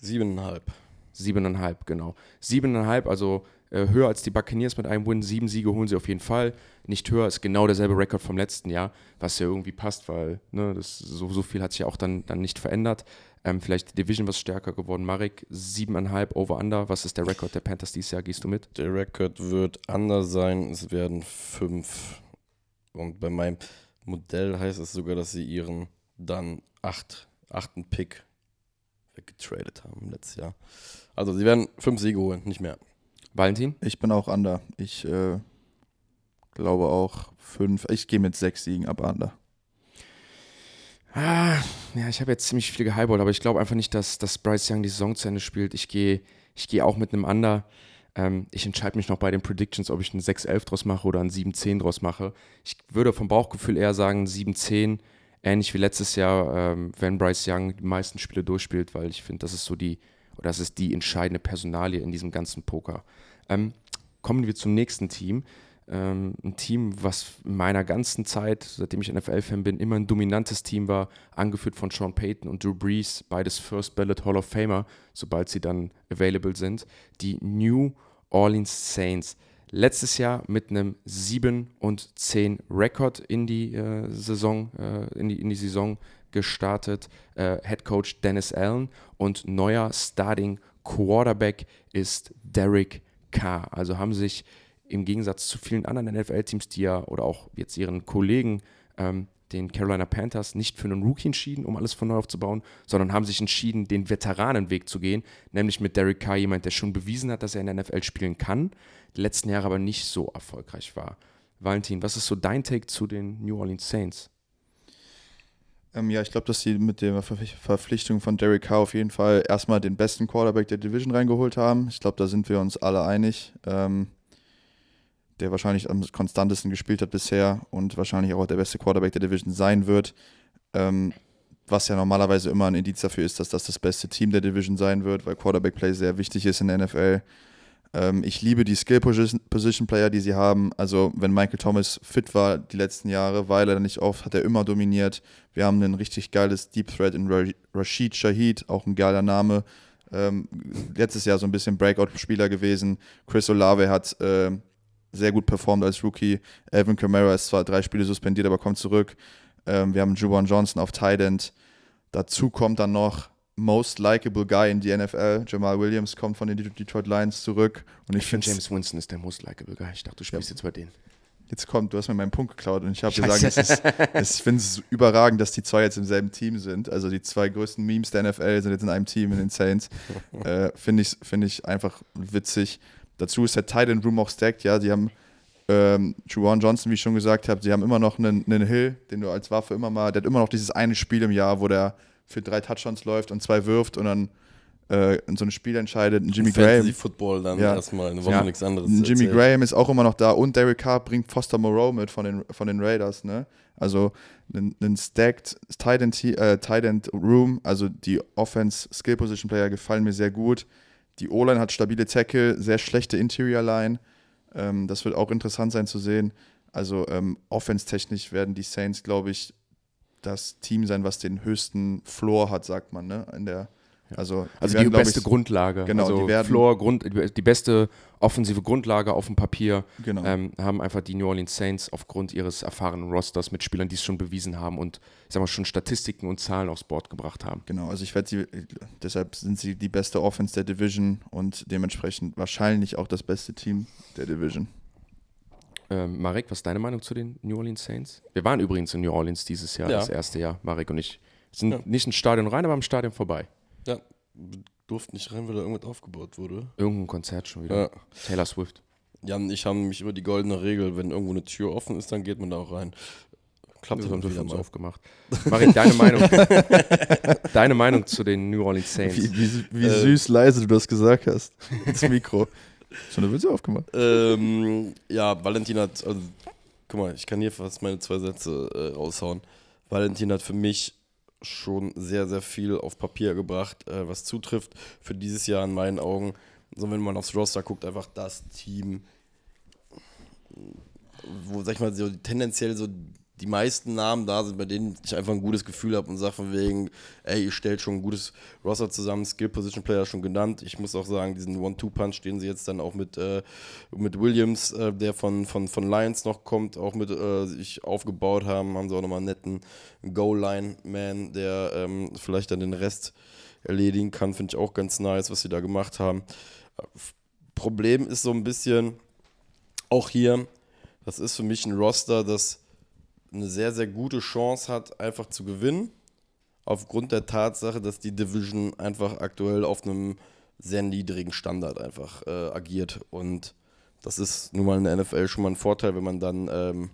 Siebeneinhalb. Siebeneinhalb, genau. Siebeneinhalb, also äh, höher als die Buccaneers mit einem Win. Sieben Siege holen sie auf jeden Fall. Nicht höher, ist genau derselbe Rekord vom letzten Jahr, was ja irgendwie passt, weil ne, das, so, so viel hat sich ja auch dann, dann nicht verändert. Ähm, vielleicht die Division was stärker geworden. Marek, siebeneinhalb over-under. Was ist der Rekord der Panthers dieses Jahr? Gehst du mit? Der Rekord wird anders sein. Es werden fünf. Und bei meinem Modell heißt es sogar, dass sie ihren dann acht, achten Pick weggetradet haben letztes Jahr. Also sie werden fünf Siege holen, nicht mehr. Valentin? Ich bin auch under. Ich äh, glaube auch fünf. Ich gehe mit sechs Siegen ab under. Ah, ja, ich habe jetzt ziemlich viel gehighballt, aber ich glaube einfach nicht, dass, dass Bryce Young die Saison zu Ende spielt. Ich gehe ich geh auch mit einem Under. Ähm, ich entscheide mich noch bei den Predictions, ob ich einen 6-11 draus mache oder einen 7-10 draus mache. Ich würde vom Bauchgefühl eher sagen 7-10, ähnlich wie letztes Jahr, ähm, wenn Bryce Young die meisten Spiele durchspielt, weil ich finde, das ist so die, oder das ist die entscheidende Personalie in diesem ganzen Poker. Ähm, kommen wir zum nächsten Team. Ähm, ein Team, was in meiner ganzen Zeit, seitdem ich NFL-Fan bin, immer ein dominantes Team war, angeführt von Sean Payton und Drew Brees, beides First Ballot Hall of Famer, sobald sie dann available sind. Die New Orleans Saints. Letztes Jahr mit einem 7 und 10 Rekord in die äh, Saison, äh, in, die, in die Saison gestartet. Äh, Head Coach Dennis Allen und neuer Starting Quarterback ist Derek Carr. Also haben sich im Gegensatz zu vielen anderen NFL-Teams, die ja oder auch jetzt ihren Kollegen, ähm, den Carolina Panthers, nicht für einen Rookie entschieden, um alles von neu aufzubauen, sondern haben sich entschieden, den Veteranenweg zu gehen, nämlich mit Derek Carr, jemand, der schon bewiesen hat, dass er in der NFL spielen kann, die letzten Jahre aber nicht so erfolgreich war. Valentin, was ist so dein Take zu den New Orleans Saints? Ähm, ja, ich glaube, dass sie mit der Verpflichtung von Derek Carr auf jeden Fall erstmal den besten Quarterback der Division reingeholt haben. Ich glaube, da sind wir uns alle einig. Ähm, der wahrscheinlich am konstantesten gespielt hat bisher und wahrscheinlich auch der beste Quarterback der Division sein wird. Ähm, was ja normalerweise immer ein Indiz dafür ist, dass das das beste Team der Division sein wird, weil Quarterback Play sehr wichtig ist in der NFL. Ähm, ich liebe die Skill Position Player, die sie haben. Also, wenn Michael Thomas fit war die letzten Jahre, war er nicht oft, hat er immer dominiert. Wir haben ein richtig geiles Deep Threat in Rashid Shahid, auch ein geiler Name. Ähm, letztes Jahr so ein bisschen Breakout-Spieler gewesen. Chris Olave hat äh, sehr gut performt als Rookie. Alvin Kamara ist zwar drei Spiele suspendiert, aber kommt zurück. Ähm, wir haben Juwan Johnson auf Tight End. Dazu kommt dann noch most likable guy in die NFL. Jamal Williams kommt von den Detroit Lions zurück. Und ich, ich finde James Winston ist der most likable guy. Ich dachte, du spielst ja. jetzt bei denen. Jetzt kommt, du hast mir meinen Punkt geklaut und ich habe gesagt, es ist, ich finde es überragend, dass die zwei jetzt im selben Team sind. Also die zwei größten Memes der NFL sind jetzt in einem Team in den Saints. (laughs) äh, finde ich, find ich einfach witzig. Dazu ist der Tight End Room auch stacked, ja. Die haben ähm, Juwan Johnson, wie ich schon gesagt habe, sie haben immer noch einen, einen Hill, den du als Waffe immer mal, der hat immer noch dieses eine Spiel im Jahr, wo der für drei Touchdowns läuft und zwei wirft und dann äh, in so ein Spiel entscheidet. Ein Jimmy Graham. Fantasy Football dann ja. erstmal eine Woche ja. nichts anderes. Ein Jimmy Graham ist auch immer noch da und Derek Carr bringt Foster Moreau mit von den, von den Raiders. Ne? Also ein, ein stacked Tight End, äh, Tight End Room, also die Offense Skill Position Player gefallen mir sehr gut. Die O-Line hat stabile Tackle, sehr schlechte Interior Line. Ähm, das wird auch interessant sein zu sehen. Also ähm, offense-technisch werden die Saints, glaube ich, das Team sein, was den höchsten Floor hat, sagt man, ne? In der also, also die, werden, beste ich, Grundlage. Genau, also die werden, Floor, Grund, die beste offensive Grundlage auf dem Papier genau. ähm, haben einfach die New Orleans Saints aufgrund ihres erfahrenen Rosters mit Spielern, die es schon bewiesen haben und ich sag mal, schon Statistiken und Zahlen aufs Board gebracht haben. Genau, also ich werde sie, deshalb sind sie die beste Offense der Division und dementsprechend wahrscheinlich auch das beste Team der Division. Ähm, Marek, was ist deine Meinung zu den New Orleans Saints? Wir waren übrigens in New Orleans dieses Jahr, ja. das erste Jahr, Marek und ich. Sind ja. nicht ins Stadion rein, aber am Stadion vorbei. Ja, durften nicht rein, weil da irgendwas aufgebaut wurde. Irgendein Konzert schon wieder. Ja. Taylor Swift. Jan und ich haben mich über die goldene Regel, wenn irgendwo eine Tür offen ist, dann geht man da auch rein. Klappt das haben wir uns aufgemacht. Marie, deine Meinung. (laughs) deine Meinung zu den New Orleans Saints. Wie, wie, wie äh, süß leise du das gesagt hast. Ins Mikro. Schon eine Witze aufgemacht. Ähm, ja, Valentin hat, also, guck mal, ich kann hier fast meine zwei Sätze äh, raushauen. Valentin hat für mich schon sehr, sehr viel auf Papier gebracht, äh, was zutrifft für dieses Jahr in meinen Augen. So, wenn man aufs Roster guckt, einfach das Team, wo, sag ich mal, so tendenziell so die meisten Namen da sind, bei denen ich einfach ein gutes Gefühl habe und sage von wegen, ey, ihr stellt schon ein gutes Roster zusammen, Skill Position Player schon genannt. Ich muss auch sagen, diesen One-Two-Punch, den sie jetzt dann auch mit, äh, mit Williams, äh, der von, von, von Lions noch kommt, auch mit äh, sich aufgebaut haben, haben sie auch nochmal einen netten Goal-Line-Man, der ähm, vielleicht dann den Rest erledigen kann. Finde ich auch ganz nice, was sie da gemacht haben. Problem ist so ein bisschen, auch hier, das ist für mich ein Roster, das eine sehr, sehr gute Chance hat, einfach zu gewinnen. Aufgrund der Tatsache, dass die Division einfach aktuell auf einem sehr niedrigen Standard einfach äh, agiert. Und das ist nun mal in der NFL schon mal ein Vorteil, wenn man dann ähm,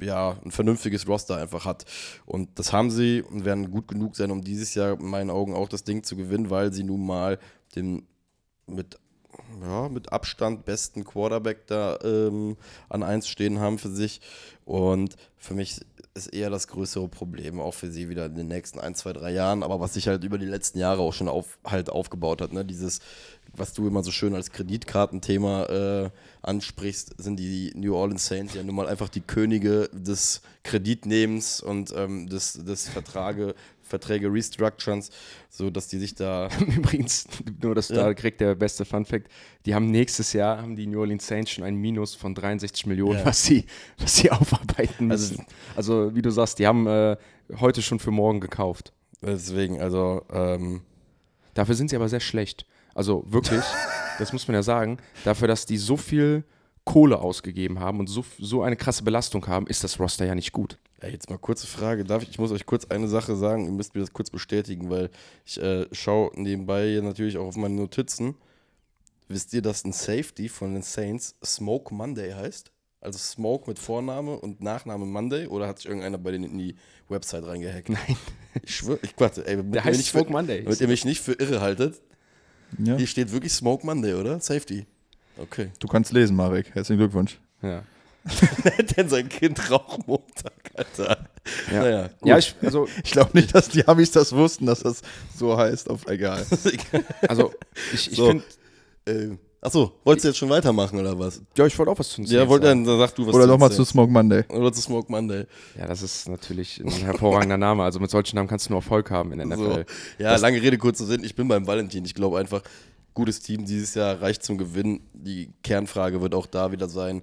ja, ein vernünftiges Roster einfach hat. Und das haben sie und werden gut genug sein, um dieses Jahr in meinen Augen auch das Ding zu gewinnen, weil sie nun mal den mit, ja, mit Abstand besten Quarterback da ähm, an 1 stehen haben für sich. Und für mich ist eher das größere Problem, auch für sie wieder in den nächsten ein, zwei, drei Jahren, aber was sich halt über die letzten Jahre auch schon auf, halt aufgebaut hat, ne? Dieses, was du immer so schön als Kreditkartenthema äh, ansprichst, sind die New Orleans Saints ja nun mal einfach die Könige des Kreditnehmens und ähm, des, des Vertrage, Verträge Restructurens, so dass die sich da. (laughs) Übrigens, nur dass Ja. da kriegt der beste Fun Fact. Die haben nächstes Jahr haben die New Orleans Saints schon ein Minus von 63 Millionen, Ja. was sie, was sie (laughs) aufarbeiten Also- müssen. Also, wie du sagst, die haben äh, heute schon für morgen gekauft. Deswegen, also, ähm, Dafür sind sie aber sehr schlecht. Also wirklich, (laughs) das muss man ja sagen, dafür, dass die so viel Kohle ausgegeben haben und so, so eine krasse Belastung haben, ist das Roster ja nicht gut. Ja, jetzt mal kurze Frage. Darf ich, ich muss euch kurz eine Sache sagen, ihr müsst mir das kurz bestätigen, weil ich äh, schaue nebenbei natürlich auch auf meine Notizen. Wisst ihr, dass ein Safety von den Saints Smoke Monday heißt? Also Smoke mit Vorname und Nachname Monday? Oder hat sich irgendeiner bei denen in die Website reingehackt? Nein, Ich schwöre, ich warte, ey, der heißt nicht Smoke für, Monday. Damit ihr mich nicht für irre haltet. Ja. Hier steht wirklich Smoke Monday, oder? Safety. Okay. Du kannst lesen, Marek. Herzlichen Glückwunsch. Ja. Nennt denn sein Kind Rauchmontag, Alter? Ja. Naja, gut. Ja, ich, also, Ich glaube nicht, dass die Amis das wussten, dass das so heißt. Auf egal. (laughs) also ich, ich So. finde, äh, achso, wolltest du jetzt schon weitermachen oder was? ja, ich wollte auch was zu Ja, wollte sagen. dann, dann sag du was Oder nochmal zu. Smoke Monday. Oder zu Smoke Monday. Ja, das ist natürlich ein hervorragender Name. Also mit solchen Namen kannst du nur Erfolg haben in der So. NFL. Ja, lange Rede, kurzer Sinn. Ich bin beim Valentin. Ich glaube einfach, gutes Team dieses Jahr reicht zum Gewinn. Die Kernfrage wird auch da wieder sein,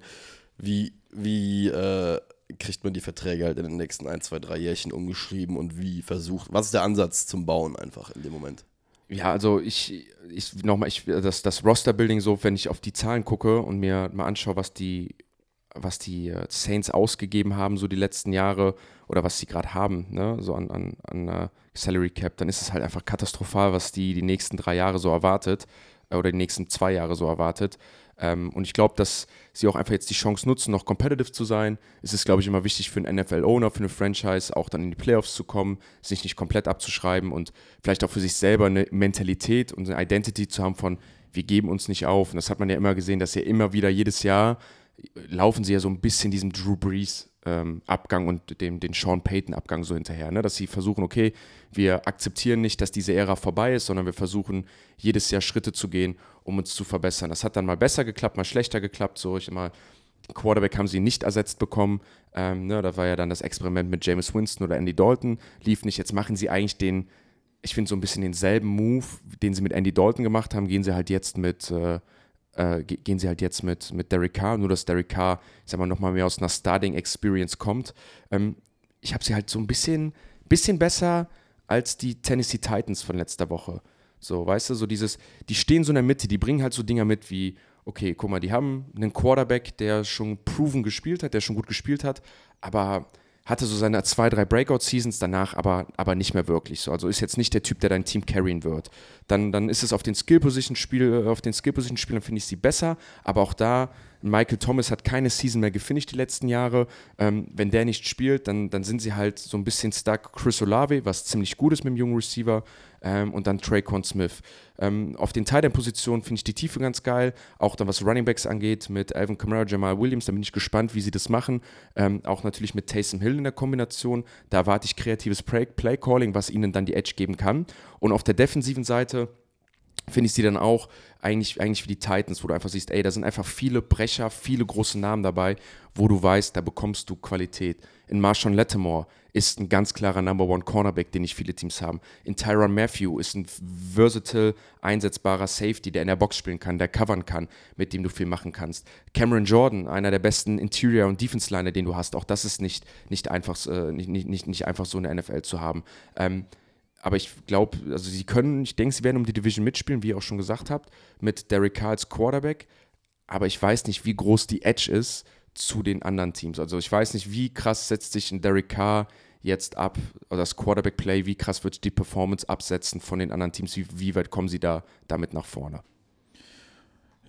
wie, wie äh, kriegt man die Verträge halt in den nächsten ein, zwei, drei Jährchen umgeschrieben und wie versucht, was ist der Ansatz zum Bauen einfach in dem Moment? Ja, also ich, ich nochmal, ich, das, das Roster-Building so, wenn ich auf die Zahlen gucke und mir mal anschaue, was die, was die äh, Saints ausgegeben haben, so die letzten Jahre oder was sie gerade haben, ne, so an, an, an äh, Salary Cap, dann ist es halt einfach katastrophal, was die die nächsten drei Jahre so erwartet äh, oder die nächsten zwei Jahre so erwartet. Ähm, und ich glaube, dass sie auch einfach jetzt die Chance nutzen, noch competitive zu sein. Es ist, glaube ich, immer wichtig für einen NFL-Owner, für eine Franchise, auch dann in die Playoffs zu kommen, sich nicht komplett abzuschreiben und vielleicht auch für sich selber eine Mentalität und eine Identity zu haben von, wir geben uns nicht auf. Und das hat man ja immer gesehen, dass ja immer wieder jedes Jahr laufen sie ja so ein bisschen diesem Drew Brees ähm, Abgang und dem, den Sean Payton Abgang so hinterher, ne? dass sie versuchen, okay, wir akzeptieren nicht, dass diese Ära vorbei ist, sondern wir versuchen jedes Jahr Schritte zu gehen, um uns zu verbessern. Das hat dann mal besser geklappt, mal schlechter geklappt, so ich immer Quarterback haben sie nicht ersetzt bekommen. Ähm, ne, da war ja dann das Experiment mit Jameis Winston oder Andy Dalton. Lief nicht. Jetzt machen sie eigentlich den, ich finde so ein bisschen denselben Move, den sie mit Andy Dalton gemacht haben, gehen sie halt jetzt mit, äh, äh, ge- gehen sie halt jetzt mit, mit Derek Carr, nur dass Derek Carr, ich sag mal, nochmal mehr aus einer Starting Experience kommt. Ähm, ich habe sie halt so ein bisschen, bisschen besser als die Tennessee Titans von letzter Woche. So, weißt du, so dieses, die stehen so in der Mitte, die bringen halt so Dinger mit wie, okay, guck mal, die haben einen Quarterback, der schon proven gespielt hat, der schon gut gespielt hat, aber hatte so seine zwei, drei Breakout-Seasons danach, aber, aber nicht mehr wirklich so. Also ist jetzt nicht der Typ, der dein Team carryen wird. Dann, dann ist es auf den Skill-Position-Spiel, auf den Skill-Position-Spielern finde ich sie besser, aber auch da, Michael Thomas hat keine Season mehr gefinisht die letzten Jahre. Ähm, wenn der nicht spielt, dann, dann sind sie halt so ein bisschen stuck. Chris Olave, was ziemlich gut ist mit dem jungen Receiver, ähm, und dann Traycon Smith. Ähm, auf den Teil der Position finde ich die Tiefe ganz geil. Auch dann, was Running Backs angeht, mit Alvin Kamara, Jamal Williams, da bin ich gespannt, wie sie das machen. Ähm, auch natürlich mit Taysom Hill in der Kombination. Da erwarte ich kreatives Play- Play-Calling, was ihnen dann die Edge geben kann. Und auf der defensiven Seite finde ich sie dann auch eigentlich, eigentlich wie die Titans, wo du einfach siehst, ey, da sind einfach viele Brecher, viele große Namen dabei, wo du weißt, da bekommst du Qualität. In Marshawn Lattimore ist ein ganz klarer Number One Cornerback, den nicht viele Teams haben. In Tyron Matthew ist ein versatile, einsetzbarer Safety, der in der Box spielen kann, der covern kann, mit dem du viel machen kannst. Cameron Jordan, einer der besten Interior- und Defense-Liner, den du hast, auch das ist nicht, nicht, einfach, äh, nicht, nicht, nicht, einfach so in der NFL zu haben. Ähm, aber ich glaube, also sie können, ich denke, sie werden um die Division mitspielen, wie ihr auch schon gesagt habt, mit Derek Carr als Quarterback. Aber ich weiß nicht, wie groß die Edge ist zu den anderen Teams. Also ich weiß nicht, wie krass setzt sich ein Derek Carr jetzt ab, oder das Quarterback-Play, wie krass wird die Performance absetzen von den anderen Teams, wie, wie weit kommen sie da damit nach vorne?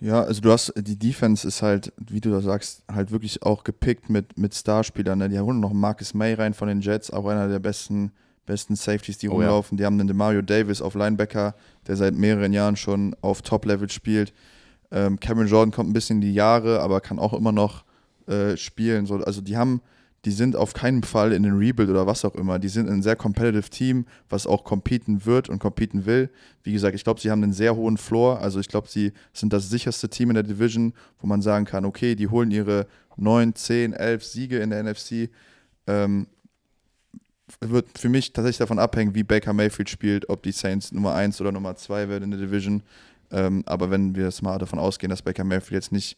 Ja, also du hast, die Defense ist halt, wie du da sagst, halt wirklich auch gepickt mit, mit Starspielern. Ne? Die holen noch Marcus May rein von den Jets, auch einer der besten, besten Safeties, die Oh ja. rumlaufen. Die haben einen Demario Davis auf Linebacker, der seit mehreren Jahren schon auf Top-Level spielt. Ähm, Cameron Jordan kommt ein bisschen in die Jahre, aber kann auch immer noch äh, spielen. So, also die haben, die sind auf keinen Fall in den Rebuild oder was auch immer. Die sind ein sehr competitive Team, was auch competen wird und competen will. Wie gesagt, ich glaube, sie haben einen sehr hohen Floor. Also ich glaube, sie sind das sicherste Team in der Division, wo man sagen kann, okay, die holen ihre 9, 10, 11 Siege in der NFC. Ähm, wird für mich tatsächlich davon abhängen, wie Baker Mayfield spielt, ob die Saints Nummer 1 oder Nummer 2 werden in der Division. Ähm, aber wenn wir jetzt mal davon ausgehen, dass Baker Mayfield jetzt nicht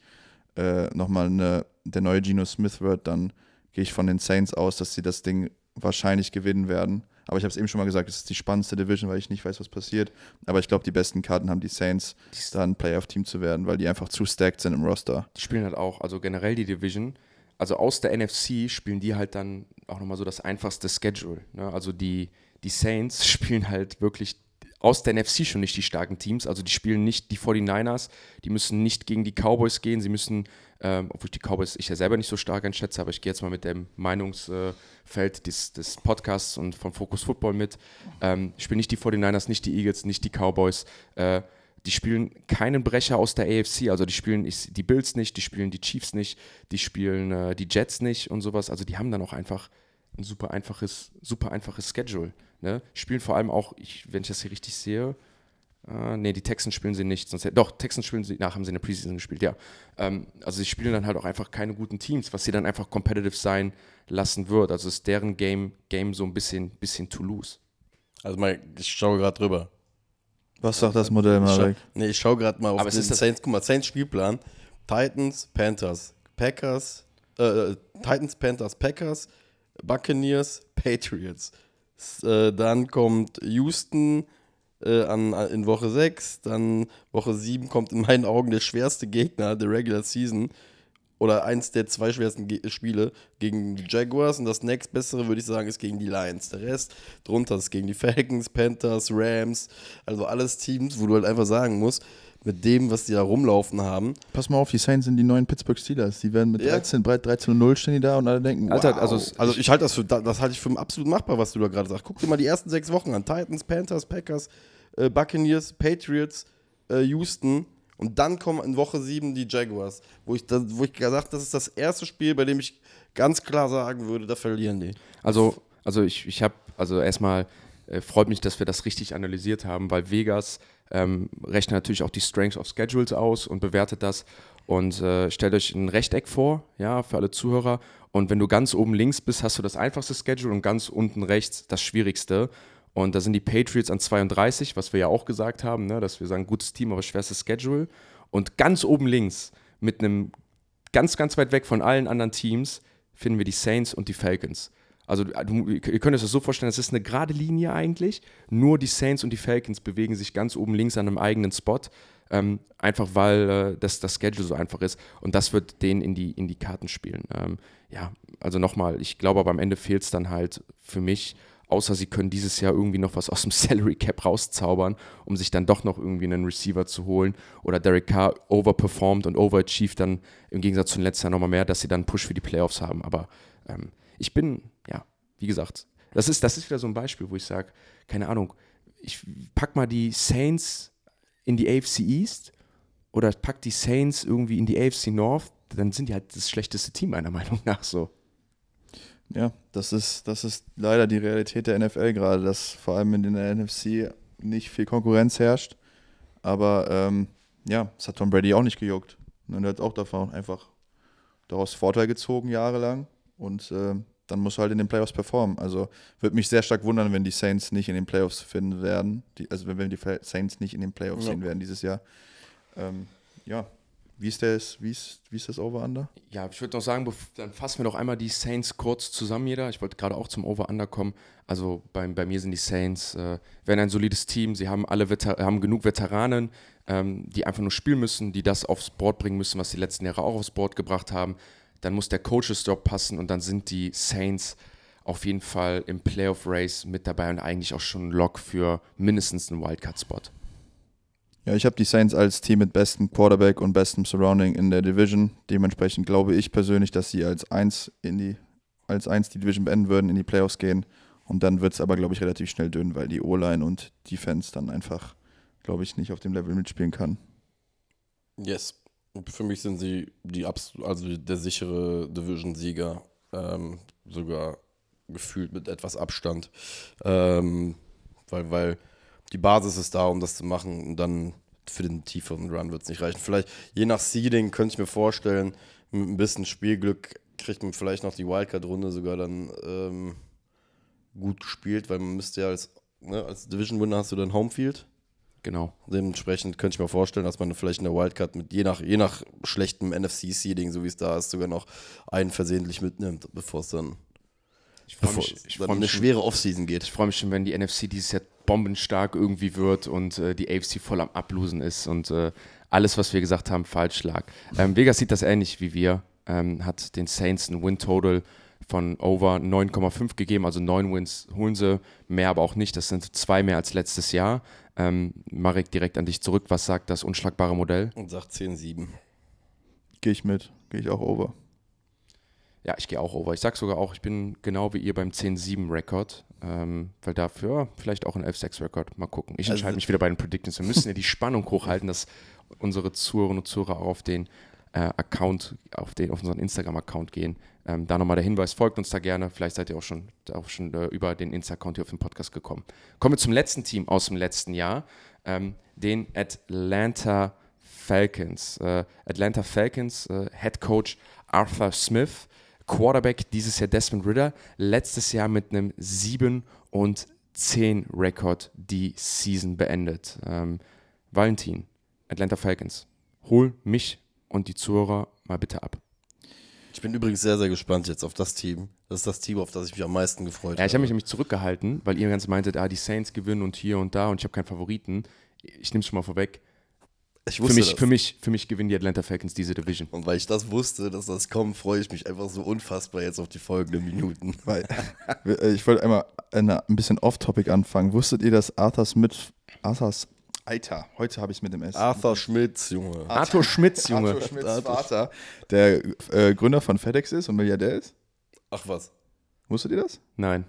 äh, nochmal eine, der neue Geno Smith wird, dann gehe ich von den Saints aus, dass sie das Ding wahrscheinlich gewinnen werden. Aber ich habe es eben schon mal gesagt, es ist die spannendste Division, weil ich nicht weiß, was passiert. Aber ich glaube, die besten Karten haben die Saints, da ein Playoff-Team zu werden, weil die einfach zu stacked sind im Roster. Die spielen halt auch, also generell die Division, also aus der NFC spielen die halt dann auch nochmal so das einfachste Schedule. Ne? Also die, die Saints (laughs) spielen halt wirklich aus der NFC schon nicht die starken Teams. Also die spielen nicht die 49ers, die müssen nicht gegen die Cowboys gehen, sie müssen, ähm, obwohl ich die Cowboys ich ja selber nicht so stark einschätze, aber ich gehe jetzt mal mit dem Meinungsfeld des, des Podcasts und von Focus Football mit. Ähm, spielen nicht die 49ers, nicht die Eagles, nicht die Cowboys. Äh, die spielen keinen Brecher aus der AFC, also die spielen die Bills nicht, die spielen die Chiefs nicht, die spielen äh, die Jets nicht und sowas. Also die haben dann auch einfach ein super einfaches, super einfaches Schedule. Ne? Spielen vor allem auch, ich, wenn ich das hier richtig sehe, äh, nee, die Texans spielen sie nicht. Sonst, doch, Texans spielen sie, nach haben sie in der Preseason gespielt, ja. Ähm, also sie spielen dann halt auch einfach keine guten Teams, was sie dann einfach competitive sein lassen wird. Also ist deren Game, Game so ein bisschen, bisschen to lose. Also mal, ich schaue gerade drüber. Was sagt das Modell, Ich Marek? nee, ich schaue gerade mal auf Aber es den ist das- Saints. Guck mal, Saints Spielplan. Titans, Panthers, Packers, äh, Titans, Panthers, Packers, Buccaneers, Patriots. S äh, dann kommt Houston äh, an, an, in Woche 6. Dann Woche 7 kommt in meinen Augen der schwerste Gegner der Regular Season. Oder eins der zwei schwersten Ge Spiele gegen die Jaguars. Und das nächstbessere, würde ich sagen, ist gegen die Lions. Der Rest drunter ist gegen die Falcons, Panthers, Rams. Also alles Teams, wo du halt einfach sagen musst, mit dem, was die da rumlaufen haben. Pass mal auf, die Saints sind die neuen Pittsburgh Steelers. Die werden mit Ja. 13, breit 13 und 0 stehen die da und alle denken, Alter, wow. also es- Also ich halte das für, das halte ich für absolut machbar, was du da gerade sagst. Guck dir mal die ersten sechs Wochen an. Titans, Panthers, Packers, äh, Buccaneers, Patriots, äh, Houston. Und dann kommen in Woche sieben die Jaguars. Wo ich, da, wo ich gesagt das ist das erste Spiel, bei dem ich ganz klar sagen würde, da verlieren die. Also, also ich, ich habe, also erstmal äh, freut mich, dass wir das richtig analysiert haben, weil Vegas ähm, rechnet natürlich auch die Strengths of Schedules aus und bewertet das. Und äh, stellt euch ein Rechteck vor, ja, für alle Zuhörer. Und wenn du ganz oben links bist, hast du das einfachste Schedule und ganz unten rechts das schwierigste. Und da sind die Patriots an 32, was wir ja auch gesagt haben, ne, dass wir sagen, gutes Team, aber schwerstes Schedule. Und ganz oben links mit einem ganz, ganz weit weg von allen anderen Teams finden wir die Saints und die Falcons. Also du, ihr könnt euch das so vorstellen, es ist eine gerade Linie eigentlich. Nur die Saints und die Falcons bewegen sich ganz oben links an einem eigenen Spot. Ähm, einfach weil äh, das, das Schedule so einfach ist. Und das wird denen in die, in die Karten spielen. Ähm, ja, also nochmal, ich glaube aber am Ende fehlt es dann halt für mich, außer sie können dieses Jahr irgendwie noch was aus dem (laughs) Salary Cap rauszaubern, um sich dann doch noch irgendwie einen Receiver zu holen. Oder Derek Carr overperformed und overachieved dann im Gegensatz zu letzten Jahr nochmal mehr, dass sie dann einen Push für die Playoffs haben. Aber ähm, ich bin, ja, wie gesagt, das ist, das ist wieder so ein Beispiel, wo ich sage, keine Ahnung, ich pack mal die Saints in die AFC East oder pack die Saints irgendwie in die AFC North, dann sind die halt das schlechteste Team meiner Meinung nach so. Ja, das ist, das ist leider die Realität der NFL gerade, dass vor allem in der NFC nicht viel Konkurrenz herrscht. Aber ähm, ja, das hat Tom Brady auch nicht gejuckt. Und er hat auch davon einfach daraus Vorteil gezogen, jahrelang. Und ähm, dann muss er halt in den Playoffs performen. Also würde mich sehr stark wundern, wenn die Saints nicht in den Playoffs finden werden. Die, also wenn wir die Saints nicht in den Playoffs Ja. sehen werden dieses Jahr. Ähm, ja, wie ist, das, wie, ist, wie ist das Over-Under? Ja, ich würde noch sagen, dann fassen wir noch einmal die Saints kurz zusammen, jeder. Ich wollte gerade auch zum Over-Under kommen. Also bei, bei mir sind die Saints, äh, werden ein solides Team. Sie haben alle Veter haben genug Veteranen, ähm, die einfach nur spielen müssen, die das aufs Board bringen müssen, was die letzten Jahre auch aufs Board gebracht haben. Dann muss der Coaches-Job passen und dann sind die Saints auf jeden Fall im Playoff-Race mit dabei und eigentlich auch schon ein Lock für mindestens einen Wildcard-Spot. Ja, ich habe die Saints als Team mit bestem Quarterback und bestem Surrounding in der Division. Dementsprechend glaube ich persönlich, dass sie als eins in die als eins die Division beenden würden, in die Playoffs gehen. Und dann wird es aber, glaube ich, relativ schnell dünn, weil die O-Line und Defense dann einfach, glaube ich, nicht auf dem Level mitspielen kann. Yes. Für mich sind sie die also der sichere Division-Sieger, ähm, sogar gefühlt mit etwas Abstand. Ähm, weil, weil die Basis ist da, um das zu machen und dann für den tieferen Run wird es nicht reichen. Vielleicht je nach Seeding könnte ich mir vorstellen, mit ein bisschen Spielglück kriegt man vielleicht noch die Wildcard-Runde sogar dann ähm, gut gespielt, weil man müsste ja als, ne, als Division-Winner hast du dann Homefield. Genau. Dementsprechend könnte ich mir vorstellen, dass man vielleicht in der Wildcard mit je nach, je nach schlechtem NFC-Seeding, so wie es da ist, sogar noch einen versehentlich mitnimmt, bevor es dann, Ich freue mich, es ich freu eine mich, schon- schwere Offseason geht. ich freu mich schon, wenn die NFC dieses Jahr bombenstark irgendwie wird und äh, die AFC voll am Ablosen ist und äh, alles, was wir gesagt haben, falsch lag. Ähm, Vegas sieht das ähnlich wie wir, ähm, hat den Saints ein Win-Total von over 9,5 gegeben, also 9 Wins holen sie, mehr aber auch nicht, das sind zwei mehr als letztes Jahr. Ähm, Marek, direkt an dich zurück, was sagt das unschlagbare Modell? Und sagt 10-7. Gehe ich mit, gehe ich auch over. Ja, ich gehe auch over. Ich sag sogar auch, ich bin genau wie ihr beim 10-7-Rekord. Ähm, weil dafür vielleicht auch ein 11-6-Rekord. Mal gucken. Ich Also- entscheide mich wieder bei den Predictions. Wir müssen ja die Spannung hochhalten, dass unsere Zuhörerinnen und Zuhörer auch auf den äh, Account, auf, den, auf unseren Instagram-Account gehen. Ähm, da nochmal der Hinweis, folgt uns da gerne. Vielleicht seid ihr auch schon, auch schon äh, über den Insta-Account hier auf den Podcast gekommen. Kommen wir zum letzten Team aus dem letzten Jahr, ähm, den Atlanta Falcons. Äh, Atlanta Falcons, äh, Head Coach Arthur Smith, Quarterback dieses Jahr Desmond Ritter, letztes Jahr mit einem 7 und 10 Rekord die Season beendet. Ähm, Valentin, Atlanta Falcons, hol mich und die Zuhörer mal bitte ab. Ich bin übrigens sehr, sehr gespannt jetzt auf das Team. Das ist das Team, auf das ich mich am meisten gefreut Ja, ich habe habe. mich nämlich zurückgehalten, weil ihr ganz meintet, ah, die Saints gewinnen und hier und da und ich habe keinen Favoriten. Ich nehme es schon mal vorweg. Ich Für wusste mich, das. für, mich, für mich gewinnen die Atlanta Falcons diese Division. Und weil ich das wusste, dass das kommt, freue ich mich einfach so unfassbar jetzt auf die folgenden Minuten. (laughs) Weil, äh, ich wollte einmal eine, ein bisschen off-topic anfangen. Wusstet ihr, dass Arthur Smith, Arthurs, Alter, heute habe ich es mit dem S. Arthur Schmitz, Junge. Arthur Schmitz, Junge. Arthur Schmidts Vater, der äh, Gründer von FedEx ist und Milliardär ist. Ach was. Wusstet ihr das? Nein.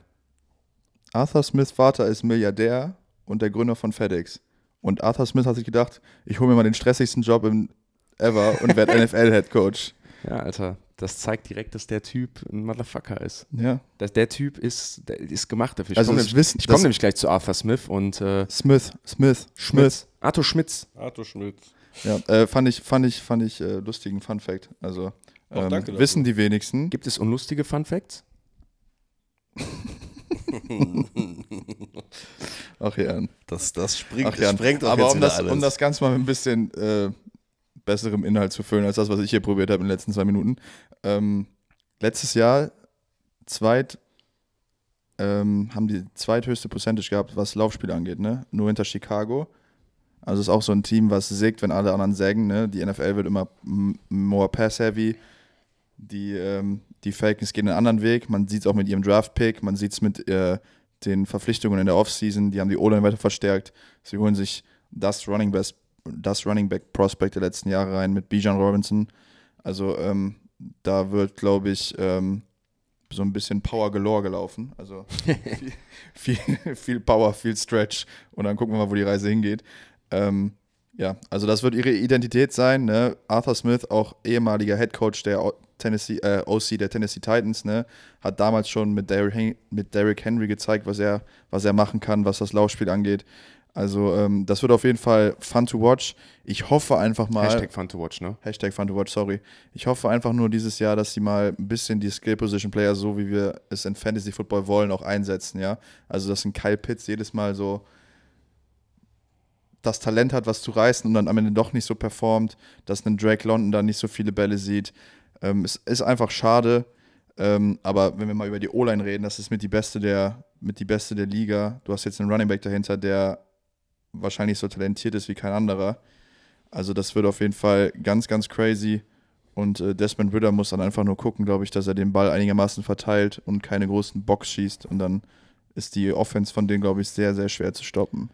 Arthur Smiths Vater ist Milliardär und der Gründer von FedEx. Und Arthur Smith hat sich gedacht, ich hole mir mal den stressigsten Job im ever und werde (laughs) NFL-Head Coach. Ja, Alter, das zeigt direkt, dass der Typ ein Motherfucker ist. Ja. Dass der Typ ist, der ist gemacht dafür. Ich Also komme das nämlich, Wissen- ich komm nämlich gleich zu Arthur Smith und äh, Smith, Smith, Smith. Arthur Schmitz. Arthur Schmitz. Ja, äh, fand ich, fand ich, fand ich äh, lustigen Fun Fact. Also Auch ähm, danke dafür. wissen die wenigsten. Gibt es unlustige Fun Facts? (laughs) (laughs) Ach ja. Das, das springt, Ach ja. das sprengt auch Aber jetzt um das, um das Ganze mal mit ein bisschen äh, besserem Inhalt zu füllen, als das, was ich hier probiert habe in den letzten zwei Minuten. Ähm, letztes Jahr zweit ähm, haben die zweithöchste Percentage gehabt, was Laufspiele angeht, ne? Nur hinter Chicago. Also ist auch so ein Team, was sägt, wenn alle anderen sägen, ne? Die NFL wird immer more pass-heavy. Die, ähm, die Falcons gehen einen anderen Weg. Man sieht es auch mit ihrem Draft-Pick, man sieht es mit äh, den Verpflichtungen in der Offseason. Die haben die O-Line weiter verstärkt. Sie holen sich das Running, Best, das Running Back Prospect der letzten Jahre rein mit Bijan Robinson. Also ähm, da wird, glaube ich, ähm, so ein bisschen Power galore gelaufen. Also (laughs) viel, viel, viel Power, viel Stretch. Und dann gucken wir mal, wo die Reise hingeht. Ähm, ja, also das wird ihre Identität sein. Ne? Arthur Smith, auch ehemaliger Head Coach der Tennessee, äh, OC der Tennessee Titans, ne? hat damals schon mit Derrick, Hen mit Derrick Henry gezeigt, was er, was er machen kann, was das Laufspiel angeht. Also ähm, das wird auf jeden Fall fun to watch. Ich hoffe einfach mal. Hashtag Fun to Watch, ne? Hashtag Fun to Watch, sorry. Ich hoffe einfach nur dieses Jahr, dass sie mal ein bisschen die Skill Position Player, so wie wir es in Fantasy Football wollen, auch einsetzen, ja. Also, dass ein Kyle Pitts jedes Mal so das Talent hat, was zu reißen und dann am Ende doch nicht so performt, dass ein Drake London da nicht so viele Bälle sieht. Ähm, es ist einfach schade. Ähm, aber wenn wir mal über die O-Line reden, das ist mit die beste der, mit die beste der Liga. Du hast jetzt einen Running Back dahinter, der wahrscheinlich so talentiert ist wie kein anderer. Also das wird auf jeden Fall ganz, ganz crazy. Und äh, Desmond Ritter muss dann einfach nur gucken, glaube ich, dass er den Ball einigermaßen verteilt und keine großen Box schießt. Und dann ist die Offense von denen, glaube ich, sehr, sehr schwer zu stoppen.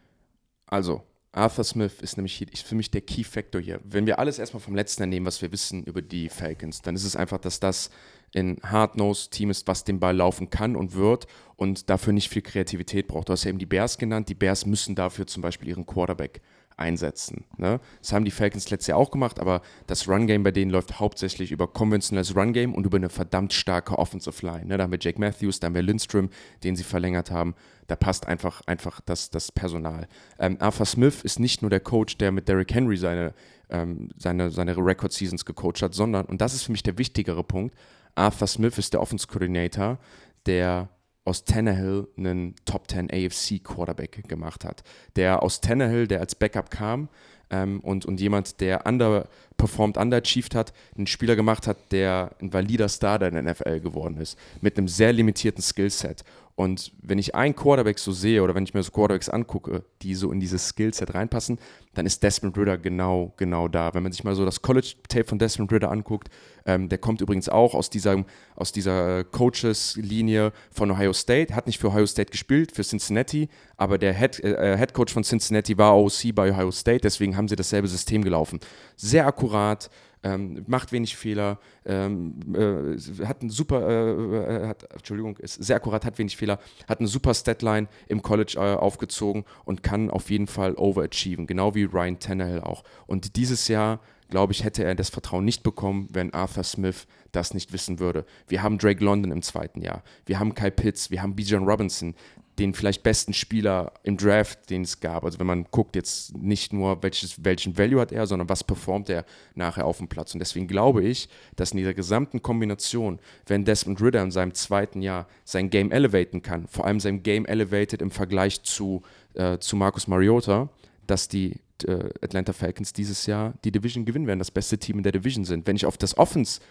Also, Arthur Smith ist nämlich hier, ist für mich der Key Factor hier. Wenn wir alles erstmal vom letzten nehmen, was wir wissen über die Falcons, dann ist es einfach, dass das ein Hard-Nosed-Team ist, was den Ball laufen kann und wird und dafür nicht viel Kreativität braucht. Du hast ja eben die Bears genannt. Die Bears müssen dafür zum Beispiel ihren Quarterback einsetzen. Ne? Das haben die Falcons letztes Jahr auch gemacht, aber das Run-Game bei denen läuft hauptsächlich über konventionelles Run-Game und über eine verdammt starke Offensive Line. Ne? Da haben wir Jake Matthews, da haben wir Lindstrom, den sie verlängert haben. Da passt einfach, einfach das, das Personal. Ähm, Arthur Smith ist nicht nur der Coach, der mit Derrick Henry seine, ähm, seine, seine Record-Seasons gecoacht hat, sondern, und das ist für mich der wichtigere Punkt, Arthur Smith ist der Offense-Coordinator, der aus Tannehill einen Top 10 AFC Quarterback gemacht hat. Der aus Tannehill, der als Backup kam ähm, und, und jemand, der underperformed, underachieved hat, einen Spieler gemacht hat, der ein valider in der NFL geworden ist, mit einem sehr limitierten Skillset. Und wenn ich einen Quarterback so sehe oder wenn ich mir so Quarterbacks angucke, die so in dieses Skillset reinpassen, dann ist Desmond Ritter genau, genau da. Wenn man sich mal so das College-Tape von Desmond Ritter anguckt, ähm, der kommt übrigens auch aus dieser, aus dieser Coaches-Linie von Ohio State, hat nicht für Ohio State gespielt, für Cincinnati, aber der Head, äh, Head Coach von Cincinnati war OC bei Ohio State, deswegen haben sie dasselbe System gelaufen. Sehr akkurat, ähm, macht wenig Fehler, ähm, äh, hat ein super, äh, äh, hat, Entschuldigung, ist sehr akkurat, hat wenig Fehler, hat eine super Statline im College äh, aufgezogen und kann auf jeden Fall overachieven, genau wie Ryan Tannehill auch. Und dieses Jahr, glaube ich, hätte er das Vertrauen nicht bekommen, wenn Arthur Smith das nicht wissen würde. Wir haben Drake London im zweiten Jahr, wir haben Kyle Pitts, wir haben Bijan Robinson, den vielleicht besten Spieler im Draft, den es gab. Also wenn man guckt jetzt nicht nur, welches, welchen Value hat er, sondern was performt er nachher auf dem Platz. Und deswegen glaube ich, dass in dieser gesamten Kombination, wenn Desmond Ritter in seinem zweiten Jahr sein Game elevaten kann, vor allem sein Game elevated im Vergleich zu, äh, zu Marcus Mariota, dass die äh, Atlanta Falcons dieses Jahr die Division gewinnen werden, das beste Team in der Division sind. Wenn ich auf das Offense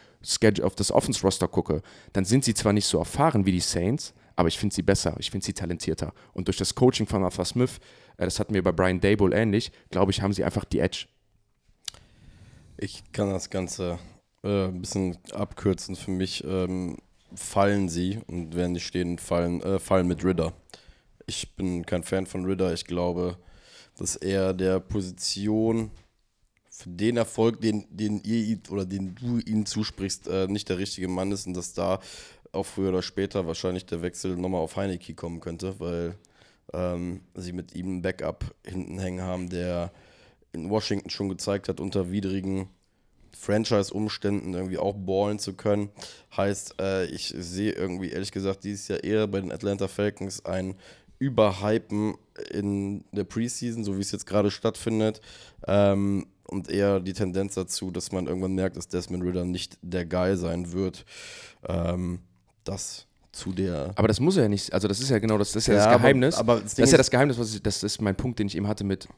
auf das Offense Roster gucke, dann sind sie zwar nicht so erfahren wie die Saints, aber ich finde sie besser, ich finde sie talentierter. Und durch das Coaching von Arthur Smith, äh, das hatten wir bei Brian Dable ähnlich, glaube ich, haben sie einfach die Edge. Ich kann das Ganze äh, ein bisschen abkürzen. Für mich ähm, fallen sie und werden nicht stehen, fallen, äh, fallen mit Ridder. Ich bin kein Fan von Ridder. Ich glaube, dass er der Position für den Erfolg, den, den ihr oder den du ihm zusprichst, äh, nicht der richtige Mann ist und dass da auch früher oder später wahrscheinlich der Wechsel nochmal auf Heineke kommen könnte, weil ähm, sie mit ihm einen Backup hinten hängen haben, der in Washington schon gezeigt hat, unter widrigen Franchise-Umständen irgendwie auch ballen zu können. Heißt, äh, ich sehe irgendwie ehrlich gesagt dieses Jahr eher bei den Atlanta Falcons ein Überhypen in der Preseason, so wie es jetzt gerade stattfindet. Ähm, und eher die Tendenz dazu, dass man irgendwann merkt, dass Desmond Ritter nicht der Guy sein wird. Ähm, das zu der. Aber das muss er ja nicht, also das ist ja genau das, das ist ja, ja das Geheimnis. Aber, aber das, das, ist ja das Geheimnis, was ich, das ist mein Punkt, den ich eben hatte mit,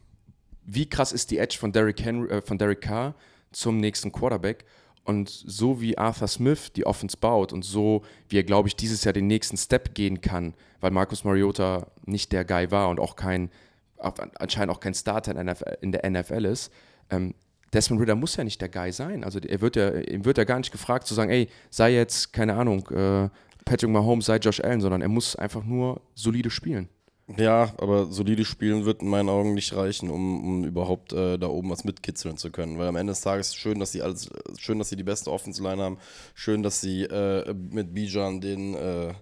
wie krass ist die Edge von Derek, Henry, äh, von Derek Carr zum nächsten Quarterback. Und so wie Arthur Smith die Offense baut und so wie er, glaube ich, dieses Jahr den nächsten Step gehen kann, weil Marcus Mariota nicht der Guy war und auch kein, anscheinend auch kein Starter in der NFL ist, ähm, Desmond Ritter muss ja nicht der Guy sein. Also er wird ja, ihm wird ja gar nicht gefragt zu sagen, ey, sei jetzt, keine Ahnung, äh, Patrick Mahomes, sei Josh Allen, sondern er muss einfach nur solide spielen. Ja, aber solide spielen wird in meinen Augen nicht reichen, um, um überhaupt äh, da oben was mitkitzeln zu können. Weil am Ende des Tages schön, dass sie alles, schön, dass sie die beste Offensive Line haben, schön, dass sie äh, mit Bijan den äh,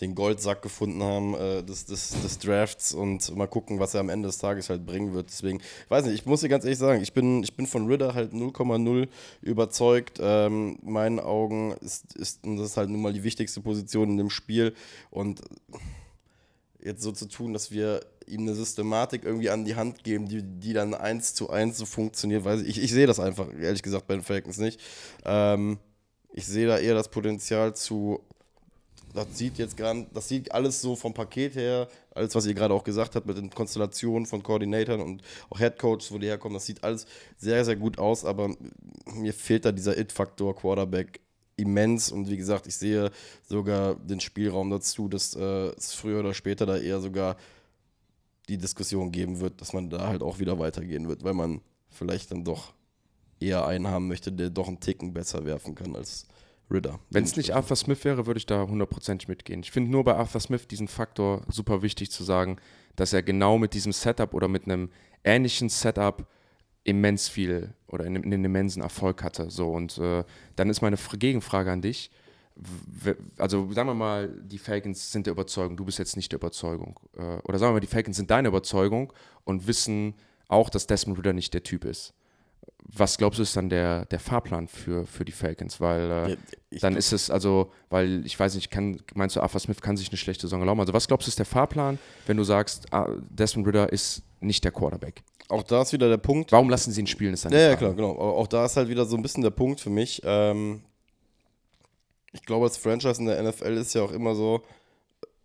den Goldsack gefunden haben äh, des, des, des, Drafts und mal gucken, was er am Ende des Tages halt bringen wird. Deswegen, ich weiß nicht, ich muss dir ganz ehrlich sagen, ich bin, ich bin von Ritter halt 0,0 überzeugt. Ähm, meinen Augen ist, ist, das ist halt nun mal die wichtigste Position in dem Spiel und jetzt so zu tun, dass wir ihm eine Systematik irgendwie an die Hand geben, die, die dann eins zu eins so funktioniert, weiß ich, ich, ich sehe das einfach, ehrlich gesagt, bei den Falcons nicht. Ähm, ich sehe da eher das Potenzial zu das sieht jetzt gerade, das sieht alles so vom Paket her, alles, was ihr gerade auch gesagt habt, mit den Konstellationen von Koordinatoren und auch Headcoaches, wo die herkommen, das sieht alles sehr, sehr gut aus, aber mir fehlt da dieser It-Faktor Quarterback immens und wie gesagt, ich sehe sogar den Spielraum dazu, dass äh, es früher oder später da eher sogar die Diskussion geben wird, dass man da halt auch wieder weitergehen wird, weil man vielleicht dann doch eher einen haben möchte, der doch einen Ticken besser werfen kann als Ritter. Wenn es nicht Arthur Smith wäre, würde ich da hundertprozentig mitgehen. Ich finde nur bei Arthur Smith diesen Faktor super wichtig zu sagen, dass er genau mit diesem Setup oder mit einem ähnlichen Setup immens viel oder einen, einen immensen Erfolg hatte. So, und äh, dann ist meine Gegenfrage an dich. Also sagen wir mal, die Falcons sind der Überzeugung, du bist jetzt nicht der Überzeugung. Äh, oder sagen wir mal, die Falcons sind deine Überzeugung und wissen auch, dass Desmond Ritter nicht der Typ ist. Was glaubst du ist dann der, der Fahrplan für, für die Falcons? Weil äh, Ja, ich dann ist es also, weil ich weiß nicht, kann, meinst du, Arthur Smith kann sich eine schlechte Saison erlauben? Also was glaubst du ist der Fahrplan, wenn du sagst, ah, Desmond Ritter ist nicht der Quarterback? Auch da ist wieder der Punkt. Warum lassen sie ihn spielen, ist dann Ja, ja, klar, genau. Auch da ist halt wieder so ein bisschen der Punkt für mich. Ähm, ich glaube, als Franchise in der NFL ist ja auch immer so,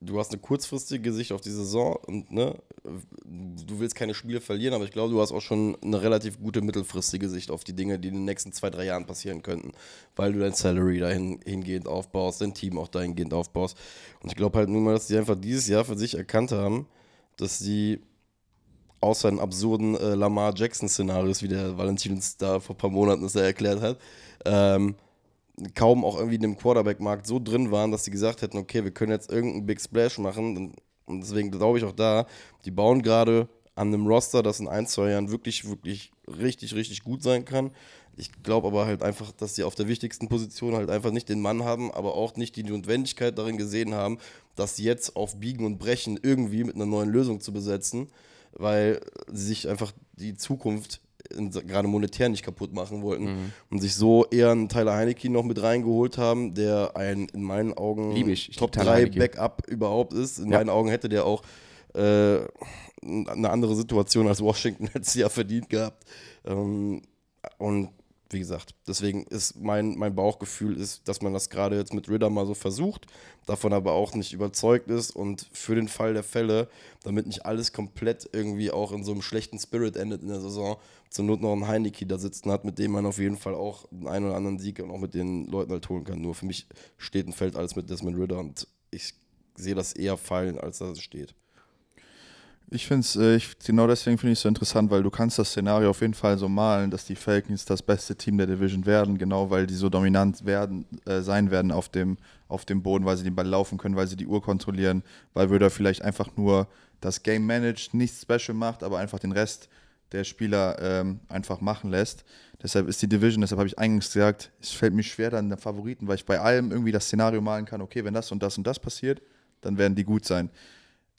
du hast eine kurzfristige Sicht auf die Saison und ne, du willst keine Spiele verlieren, aber ich glaube, du hast auch schon eine relativ gute mittelfristige Sicht auf die Dinge, die in den nächsten zwei, drei Dahin passieren könnten, weil du dein Salary dahin hingehend aufbaust, dein Team auch dahingehend aufbaust. Und ich glaube halt nun mal, dass die einfach dieses Jahr für sich erkannt haben, dass sie außer in absurden äh, Lamar Jackson-Szenarios, wie der Valentin uns da vor ein paar Monaten das ja erklärt hat, ähm, kaum auch irgendwie in dem Quarterback-Markt so drin waren, dass sie gesagt hätten, okay, wir können jetzt irgendeinen Big Splash machen. Und- deswegen glaube ich auch da, die bauen gerade an einem Roster, das in ein, zwei Jahren wirklich, wirklich richtig, richtig gut sein kann. Ich glaube aber halt einfach, dass sie auf der wichtigsten Position halt einfach nicht den Mann haben, aber auch nicht die Notwendigkeit darin gesehen haben, das jetzt auf Biegen und Brechen irgendwie mit einer neuen Lösung zu besetzen, weil sie sich einfach die Zukunft gerade monetär nicht kaputt machen wollten Mhm. und sich so eher einen Tyler Heineke noch mit reingeholt haben, der ein in meinen Augen Top lieb Tyler 3 Heineke. Backup überhaupt ist. In Ja. meinen Augen hätte der auch äh, eine andere Situation als Washington (laughs) letztes Jahr verdient gehabt. Ähm, und wie gesagt, deswegen ist mein, mein Bauchgefühl ist, dass man das gerade jetzt mit Ridder mal so versucht, davon aber auch nicht überzeugt ist und für den Fall der Fälle, damit nicht alles komplett irgendwie auch in so einem schlechten Spirit endet in der Saison, zur Not noch einen Heineke da sitzen hat, mit dem man auf jeden Fall auch einen einen oder anderen Sieg und auch mit den Leuten halt holen kann. Nur für mich steht und fällt alles mit Desmond Ridder und ich sehe das eher fallen, als dass es steht. Ich finde es, äh, genau deswegen finde ich es so interessant, weil du kannst das Szenario auf jeden Fall so malen, dass die Falcons das beste Team der Division werden, genau weil die so dominant werden, äh, sein werden auf dem, auf dem Boden, weil sie den Ball laufen können, weil sie die Uhr kontrollieren, weil Würde vielleicht einfach nur das Game managt, nichts special macht, aber einfach den Rest der Spieler ähm, einfach machen lässt. Deshalb ist die Division, deshalb habe ich eingangs gesagt, es fällt mir schwer dann der Favoriten, weil ich bei allem irgendwie das Szenario malen kann, okay, wenn das und das und das passiert, dann werden die gut sein.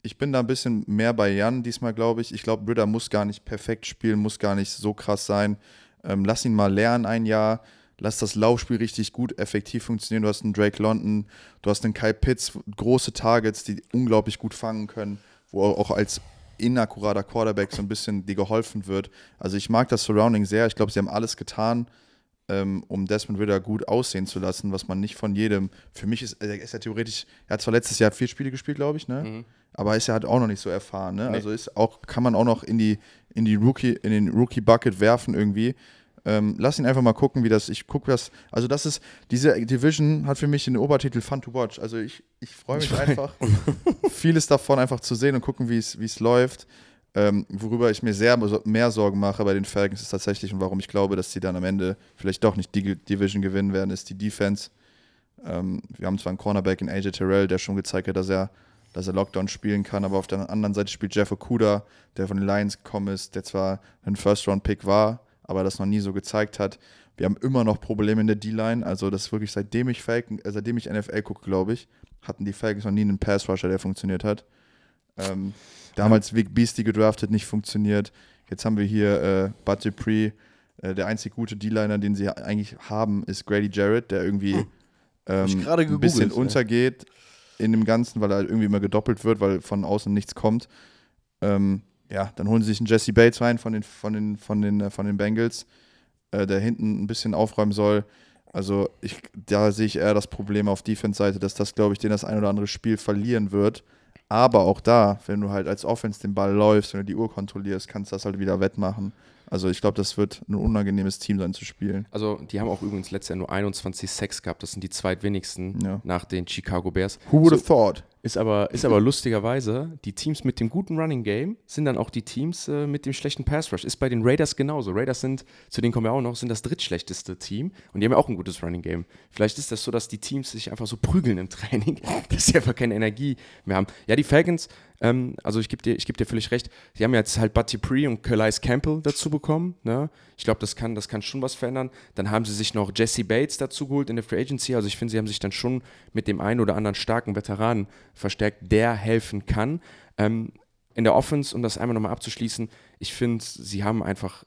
Ich bin da ein bisschen mehr bei Jan diesmal, glaube ich. Ich glaube, Britta muss gar nicht perfekt spielen, muss gar nicht so krass sein. Ähm, lass ihn mal lernen ein Jahr. Lass das Laufspiel richtig gut, effektiv funktionieren. Du hast einen Drake London, du hast einen Kai Pitts, große Targets, die unglaublich gut fangen können, wo auch als inakkurater Quarterback so ein bisschen dir geholfen wird. Also ich mag das Surrounding sehr. Ich glaube, sie haben alles getan, ähm, um Desmond Ritter gut aussehen zu lassen, was man nicht von jedem. Für mich ist er ist ja theoretisch, er hat zwar letztes Jahr vier Spiele gespielt, glaube ich, ne? Aber ist ja halt auch noch nicht so erfahren, ne? Also ist auch, kann man auch noch in die, in die Rookie, in den Rookie-Bucket werfen irgendwie. Ähm, lass ihn einfach mal gucken, wie das. Ich gucke das. Also, das ist, diese Division hat für mich den Obertitel Fun to Watch. Also ich, ich freue mich einfach, (laughs) vieles davon einfach zu sehen und gucken, wie es läuft. Ähm, worüber ich mir sehr mehr Sorgen mache bei den Falcons ist tatsächlich und warum ich glaube, dass sie dann am Ende vielleicht doch nicht die Division gewinnen werden, ist die Defense. Ähm, wir haben zwar einen Cornerback in AJ Terrell, der schon gezeigt hat, dass er, dass er Lockdown spielen kann, aber auf der anderen Seite spielt Jeff Okuda, der von den Lions gekommen ist, der zwar ein First-Round-Pick war, aber das noch nie so gezeigt hat. Wir haben immer noch Probleme in der D-Line, also das ist wirklich seitdem ich Falcon, äh, seitdem ich NFL gucke, glaube ich, hatten die Falcons noch nie einen Pass-Rusher, der funktioniert hat. Ähm, damals Vic Beastie gedraftet, nicht funktioniert. Jetzt haben wir hier äh, Bud Dupree. Äh, der einzig gute D-Liner, den sie eigentlich haben, ist Grady Jarrett, der irgendwie ich ähm, ein bisschen untergeht in dem Ganzen, weil er irgendwie immer gedoppelt wird, weil von außen nichts kommt. Ähm, ja, dann holen sie sich einen Jesse Bates rein von den, von den, von den, äh, von den Bengals, äh, der hinten ein bisschen aufräumen soll. Also ich, da sehe ich eher das Problem auf Defense-Seite, dass das, glaube ich, den das ein oder andere Spiel verlieren wird. Aber auch da, wenn du halt als Offense den Ball läufst, wenn du die Uhr kontrollierst, kannst du das halt wieder wettmachen. Also ich glaube, das wird ein unangenehmes Team sein zu spielen. Also, die haben auch übrigens letztes Jahr nur 21 Sacks gehabt. Das sind die zweitwenigsten Ja. nach den Chicago Bears. Who would So- have thought? Ist aber, ist aber lustigerweise, die Teams mit dem guten Running Game sind dann auch die Teams äh, mit dem schlechten Pass Rush. Ist bei den Raiders genauso. Raiders sind, zu denen kommen wir auch noch, sind das drittschlechteste Team und die haben ja auch ein gutes Running Game. Vielleicht ist das so, dass die Teams sich einfach so prügeln im (laughs) Training, dass sie einfach keine Energie mehr haben. Ja, die Falcons, Ähm, also ich gebe dir, geb dir völlig recht. Die haben jetzt halt Buddy Pre und Calais Campbell dazu bekommen. Ne? Ich glaube, das kann, das kann schon was verändern. Dann haben sie sich noch Jesse Bates dazu geholt in der Free Agency. Also ich finde, sie haben sich dann schon mit dem einen oder anderen starken Veteranen verstärkt, der helfen kann. Ähm, in der Offense, um das einmal nochmal abzuschließen, ich finde, sie haben einfach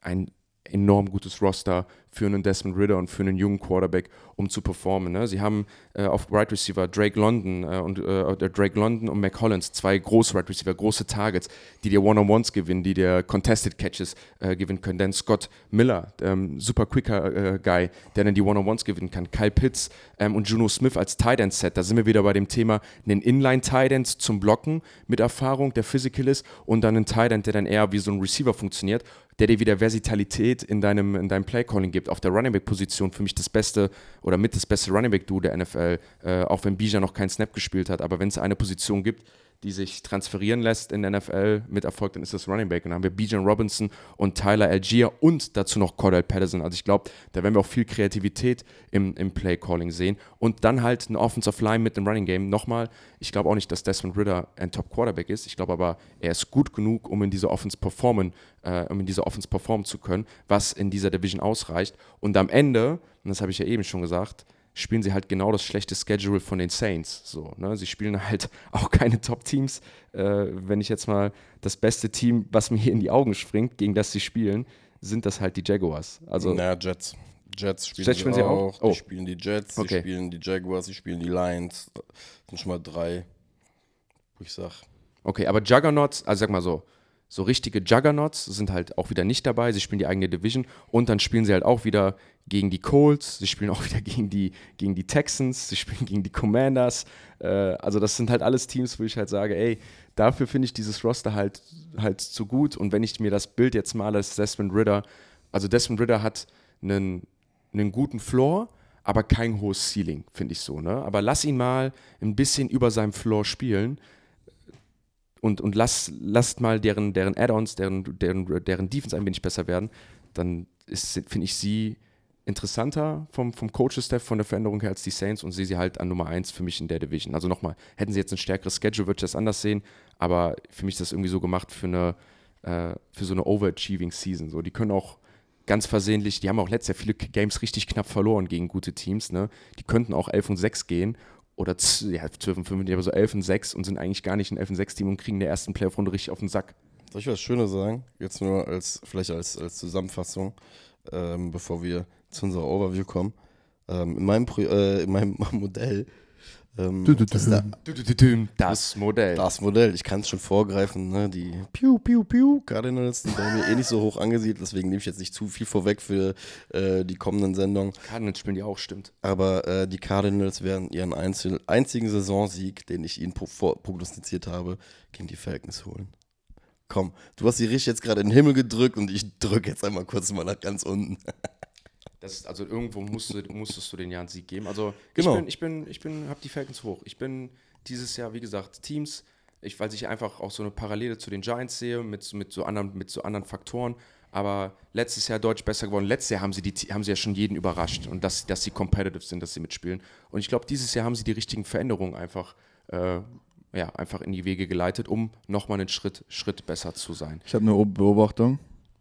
ein enorm gutes Roster für einen Desmond Ritter und für einen jungen Quarterback, um zu performen. Ne? Sie haben äh, auf Right Receiver Drake London äh, und äh, Drake London und Mac Hollins, zwei große Right Receiver, große Targets, die dir One-on-Ones gewinnen, die dir Contested Catches äh, gewinnen können. Dann Scott Miller, ähm, super quicker äh, Guy, der dann die One-on-Ones gewinnen kann. Kyle Pitts ähm, und Juno Smith als Tight End Set. Da sind wir wieder bei dem Thema, einen Inline Tight End zum Blocken mit Erfahrung, der physical ist und dann einen Tight End, der dann eher wie so ein Receiver funktioniert der dir wieder Versitalität in deinem, in deinem Playcalling gibt. Auf der Running Back Position für mich das beste oder mit das beste Running Back Duo der NFL, äh, auch wenn Bija noch keinen Snap gespielt hat. Aber wenn es eine Position gibt, die sich transferieren lässt in der NFL mit Erfolg, dann ist das Running Back. Und dann haben wir Bijan Robinson und Tyler Algier und dazu noch Cordell Patterson. Also ich glaube, da werden wir auch viel Kreativität im, im Play-Calling sehen. Und dann halt eine Offensive Line mit dem Running Game. Nochmal, ich glaube auch nicht, dass Desmond Ritter ein Top-Quarterback ist. Ich glaube aber, er ist gut genug, um in dieser Offense performen, äh, um in dieser Offense performen zu können, was in dieser Division ausreicht. Und am Ende, und das habe ich ja eben schon gesagt, spielen sie halt genau das schlechte Schedule von den Saints. So, ne? Sie spielen halt (laughs) auch keine Top-Teams. Äh, wenn ich jetzt mal das beste Team, was mir hier in die Augen springt, gegen das sie spielen, sind das halt die Jaguars. Also, Na, Jets. Jets spielen, Jets spielen sie auch. auch. Oh. Die spielen die Jets, Okay. die spielen die Jaguars, die spielen die Lions. Das sind schon mal drei, wo ich sag. Okay, aber Juggernauts, also sag mal so, so richtige Juggernauts sind halt auch wieder nicht dabei. Sie spielen die eigene Division und dann spielen sie halt auch wieder gegen die Colts, sie spielen auch (laughs) wieder gegen die, gegen die Texans, sie spielen gegen die Commanders. Äh, also das sind halt alles Teams, wo ich halt sage, ey, dafür finde ich dieses Roster halt, halt zu gut. Und wenn ich mir das Bild jetzt male, als Desmond Ritter, also Desmond Ritter hat einen, einen guten Floor, aber kein hohes Ceiling, finde ich so. Ne? Aber lass ihn mal ein bisschen über seinem Floor spielen und, und lass, lasst mal deren, deren Add-ons, deren, deren, deren Defense ein wenig besser werden, dann finde ich sie interessanter vom, vom Coaches-Staff, von der Veränderung her als die Saints und sehe sie halt an Nummer 1 für mich in der Division. Also nochmal, hätten sie jetzt ein stärkeres Schedule, würde ich das anders sehen, aber für mich ist das irgendwie so gemacht für eine, äh, für so eine Overachieving Season. So, die können auch ganz versehentlich, die haben auch letztes Jahr viele Games richtig knapp verloren gegen gute Teams, ne? Die könnten auch 11 und 6 gehen oder ja, 12 und 5, aber so 11 und 6 und sind eigentlich gar nicht ein 11 und 6 Team und kriegen in der ersten Playoff-Runde richtig auf den Sack. Soll ich was Schönes sagen? Jetzt nur als, vielleicht als, als Zusammenfassung, ähm, bevor wir zu unserer Overview kommen. Ähm, in, meinem Pro äh, in meinem (laughs) Modell ähm, Du, du, du. Das Modell. das Modell, ich kann es schon vorgreifen, ne? die Piu, Piu, Piu Cardinals, die bei mir eh nicht so hoch angesiedelt, deswegen nehme ich jetzt nicht zu viel vorweg für äh, die kommenden Sendungen. Cardinals spielen die auch, stimmt. Aber äh, die Cardinals werden ihren einzel einzigen Saisonsieg, den ich ihnen pro prognostiziert habe, gegen die Falcons holen. Komm, du hast die richtig jetzt gerade in den Himmel gedrückt und ich drücke jetzt einmal kurz mal nach ganz unten. (laughs) Das ist, also irgendwo musst du, musstest du den ja einen Sieg geben. Also Genau. ich bin, ich bin, ich bin, hab die Falcons hoch. Ich bin dieses Jahr, wie gesagt, Teams, ich, weil ich einfach auch so eine Parallele zu den Giants sehe, mit, mit, so anderen, mit so anderen Faktoren. Aber letztes Jahr deutlich besser geworden. Letztes Jahr haben sie, die, haben sie ja schon jeden überrascht und dass, dass sie competitive sind, dass sie mitspielen. Und ich glaube, dieses Jahr haben sie die richtigen Veränderungen einfach, äh, ja, einfach in die Wege geleitet, um nochmal einen Schritt, Schritt besser zu sein. Ich habe eine Beobachtung.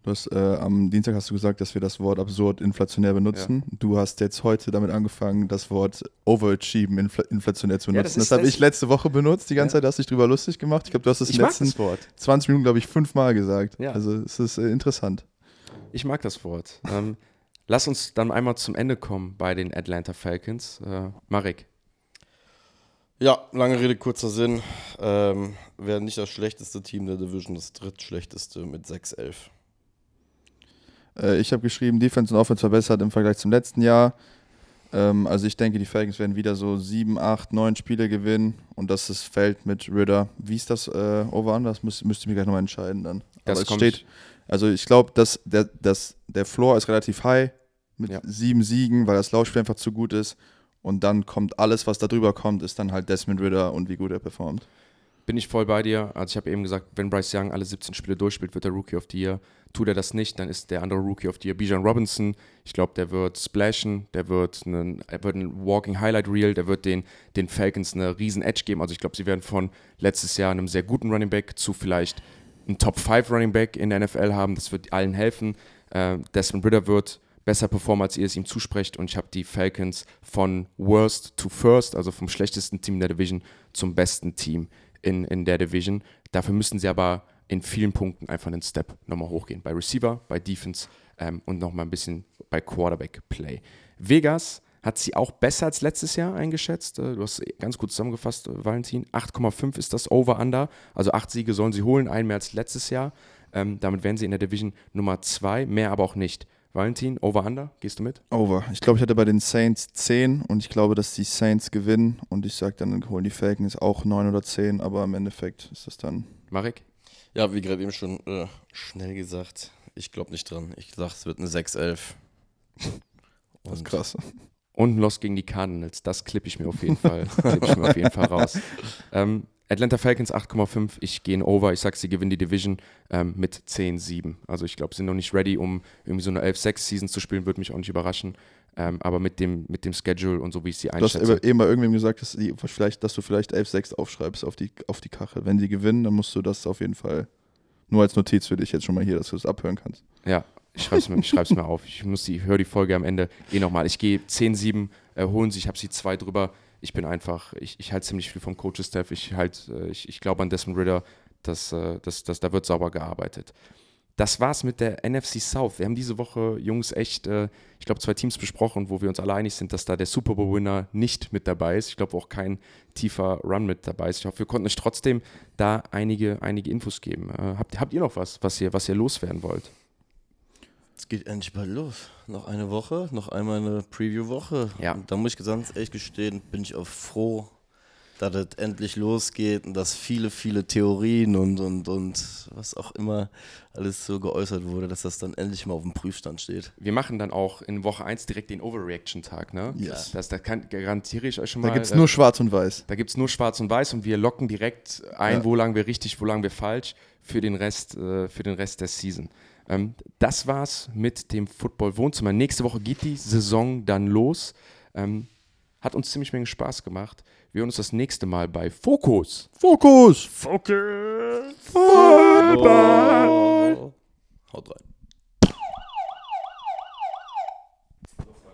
Du hast, äh, am Dienstag hast du gesagt, dass wir das Wort absurd inflationär benutzen. Du hast jetzt heute damit angefangen, das Wort overachieven infl inflationär zu Ja, benutzen. das ist- das habe das- ich letzte Woche benutzt. Die ganze Ja. Zeit hast du dich drüber lustig gemacht. Ich glaube, du hast es in den letzten das Wort. 20 Minuten, glaube ich, fünfmal gesagt. Ja. Also es ist äh, interessant. Ich mag das Wort. ähm, lass uns dann einmal zum Ende kommen bei den Atlanta Falcons. Äh, Marek, Ja, lange Rede, kurzer Sinn. Ähm, werden nicht das schlechteste Team der Division, das drittschlechteste mit 6-11. Äh, ich habe geschrieben, Defense und Offense verbessert im Vergleich zum letzten Jahr. Ähm, also ich denke, die Falcons werden wieder so sieben, acht, neun Spiele gewinnen und das ist Feld mit Ritter. Wie ist das äh, over an? Das müsst, müsst ihr mir gleich nochmal entscheiden dann. das Aber es steht, also ich glaube, dass der, dass der Floor ist relativ high mit Ja. sieben Siegen, weil das Laufspiel einfach zu gut ist. Und dann kommt alles, was da drüber kommt, ist dann halt Desmond Ritter und wie gut er performt. bin ich voll bei dir. Also ich habe eben gesagt, wenn Bryce Young alle 17 Spiele durchspielt, wird er Rookie of the Year. Tut er das nicht, dann ist der andere Rookie the Year Bijan Robinson. Ich glaube, der wird splashen, der wird, einen, er wird ein Walking Highlight Reel, der wird den, den Falcons eine riesen Edge geben. Also ich glaube, sie werden von letztes Jahr einem sehr guten Running Back zu vielleicht einem Top 5 Running Back in der NFL haben. Das wird allen helfen. Äh, Desmond Ritter wird besser performen, als ihr es ihm zusprecht. Und ich habe die Falcons von Worst to First, also vom schlechtesten Team der Division zum besten Team in, in der Division. Dafür müssen sie aber in vielen Punkten einfach einen Step nochmal hochgehen. Bei Receiver, bei Defense ähm, und nochmal ein bisschen bei Quarterback-Play. Vegas hat sie auch besser als letztes Jahr eingeschätzt. Äh, du hast ganz gut zusammengefasst, äh, Valentin. 8,5 ist das Over-Under. Also acht Siege sollen sie holen, ein mehr als letztes Jahr. Ähm, damit wären sie in der Division Nummer 2, mehr aber auch nicht. Valentin, Over-Under, gehst du mit? Over. Ich glaube, ich hatte bei den Saints 10 und ich glaube, dass die Saints gewinnen und ich sage dann, holen die Falcons auch 9 oder 10, aber im Endeffekt ist das dann. Marek? Ja, wie gerade eben schon äh, schnell gesagt, ich glaube nicht dran. Ich sage, es wird eine 6-11. Das ist krass. Und ein Loss gegen die Cardinals, das klippe ich mir auf jeden Fall, (laughs) klipp ich mir auf jeden Fall raus. Ähm, Atlanta Falcons 8,5. Ich gehe in Over. Ich sage, sie gewinnen die Division ähm, mit 10-7. Also ich glaube, sie sind noch nicht ready, um irgendwie so eine 11-6-Season zu spielen. Würde mich auch nicht überraschen. Ähm, aber mit dem, mit dem Schedule und so, wie ich sie einschätze. Du hast eben bei irgendwem gesagt, dass, die, vielleicht, dass du vielleicht 11-6 aufschreibst auf die, auf die Kachel. Wenn sie gewinnen, dann musst du das auf jeden Fall nur als Notiz für dich jetzt schon mal hier, dass du das abhören kannst. Ja, ich schreibe es mir, mir auf. Ich, ich höre die Folge am Ende eh nochmal. Ich gehe 10-7, äh, holen sie, ich habe sie zwei drüber ich bin einfach, ich, ich halte ziemlich viel vom Coaches-Staff. Ich, halt, äh, ich, ich glaube an Desmond Ritter, dass, äh, dass, dass da wird sauber gearbeitet. Das war's mit der NFC South. Wir haben diese Woche, Jungs, echt, äh, ich glaube, zwei Teams besprochen, wo wir uns alle einig sind, dass da der Super Bowl-Winner nicht mit dabei ist. Ich glaube auch kein tiefer Run mit dabei ist. Ich hoffe, wir konnten euch trotzdem da einige, einige Infos geben. habt, habt ihr noch was, was ihr, was ihr loswerden wollt? Es geht endlich bald los. Noch eine Woche, noch einmal eine Preview-Woche. Ja. Und da muss ich ganz ehrlich gestehen, bin ich auch froh, dass es endlich losgeht und dass viele, viele Theorien und, und, und was auch immer alles so geäußert wurde, dass das dann endlich mal auf dem Prüfstand steht. Wir machen dann auch in Woche 1 direkt den Overreaction-Tag, ne? Yes. Das, das kann, garantiere ich euch schon mal. Da gibt es nur schwarz und weiß. Da gibt es nur schwarz und weiß und wir locken direkt ein, ja. wo lang wir richtig, wo lang wir falsch für den Rest, äh, für den Rest der Season. Ähm, das war's mit dem Football Wohnzimmer. Nächste Woche geht die Saison dann los. Ähm, hat uns ziemlich Menge Spaß gemacht. Wir hören uns das nächste Mal bei Fokus. Fokus! Fokus! Football! Haut rein.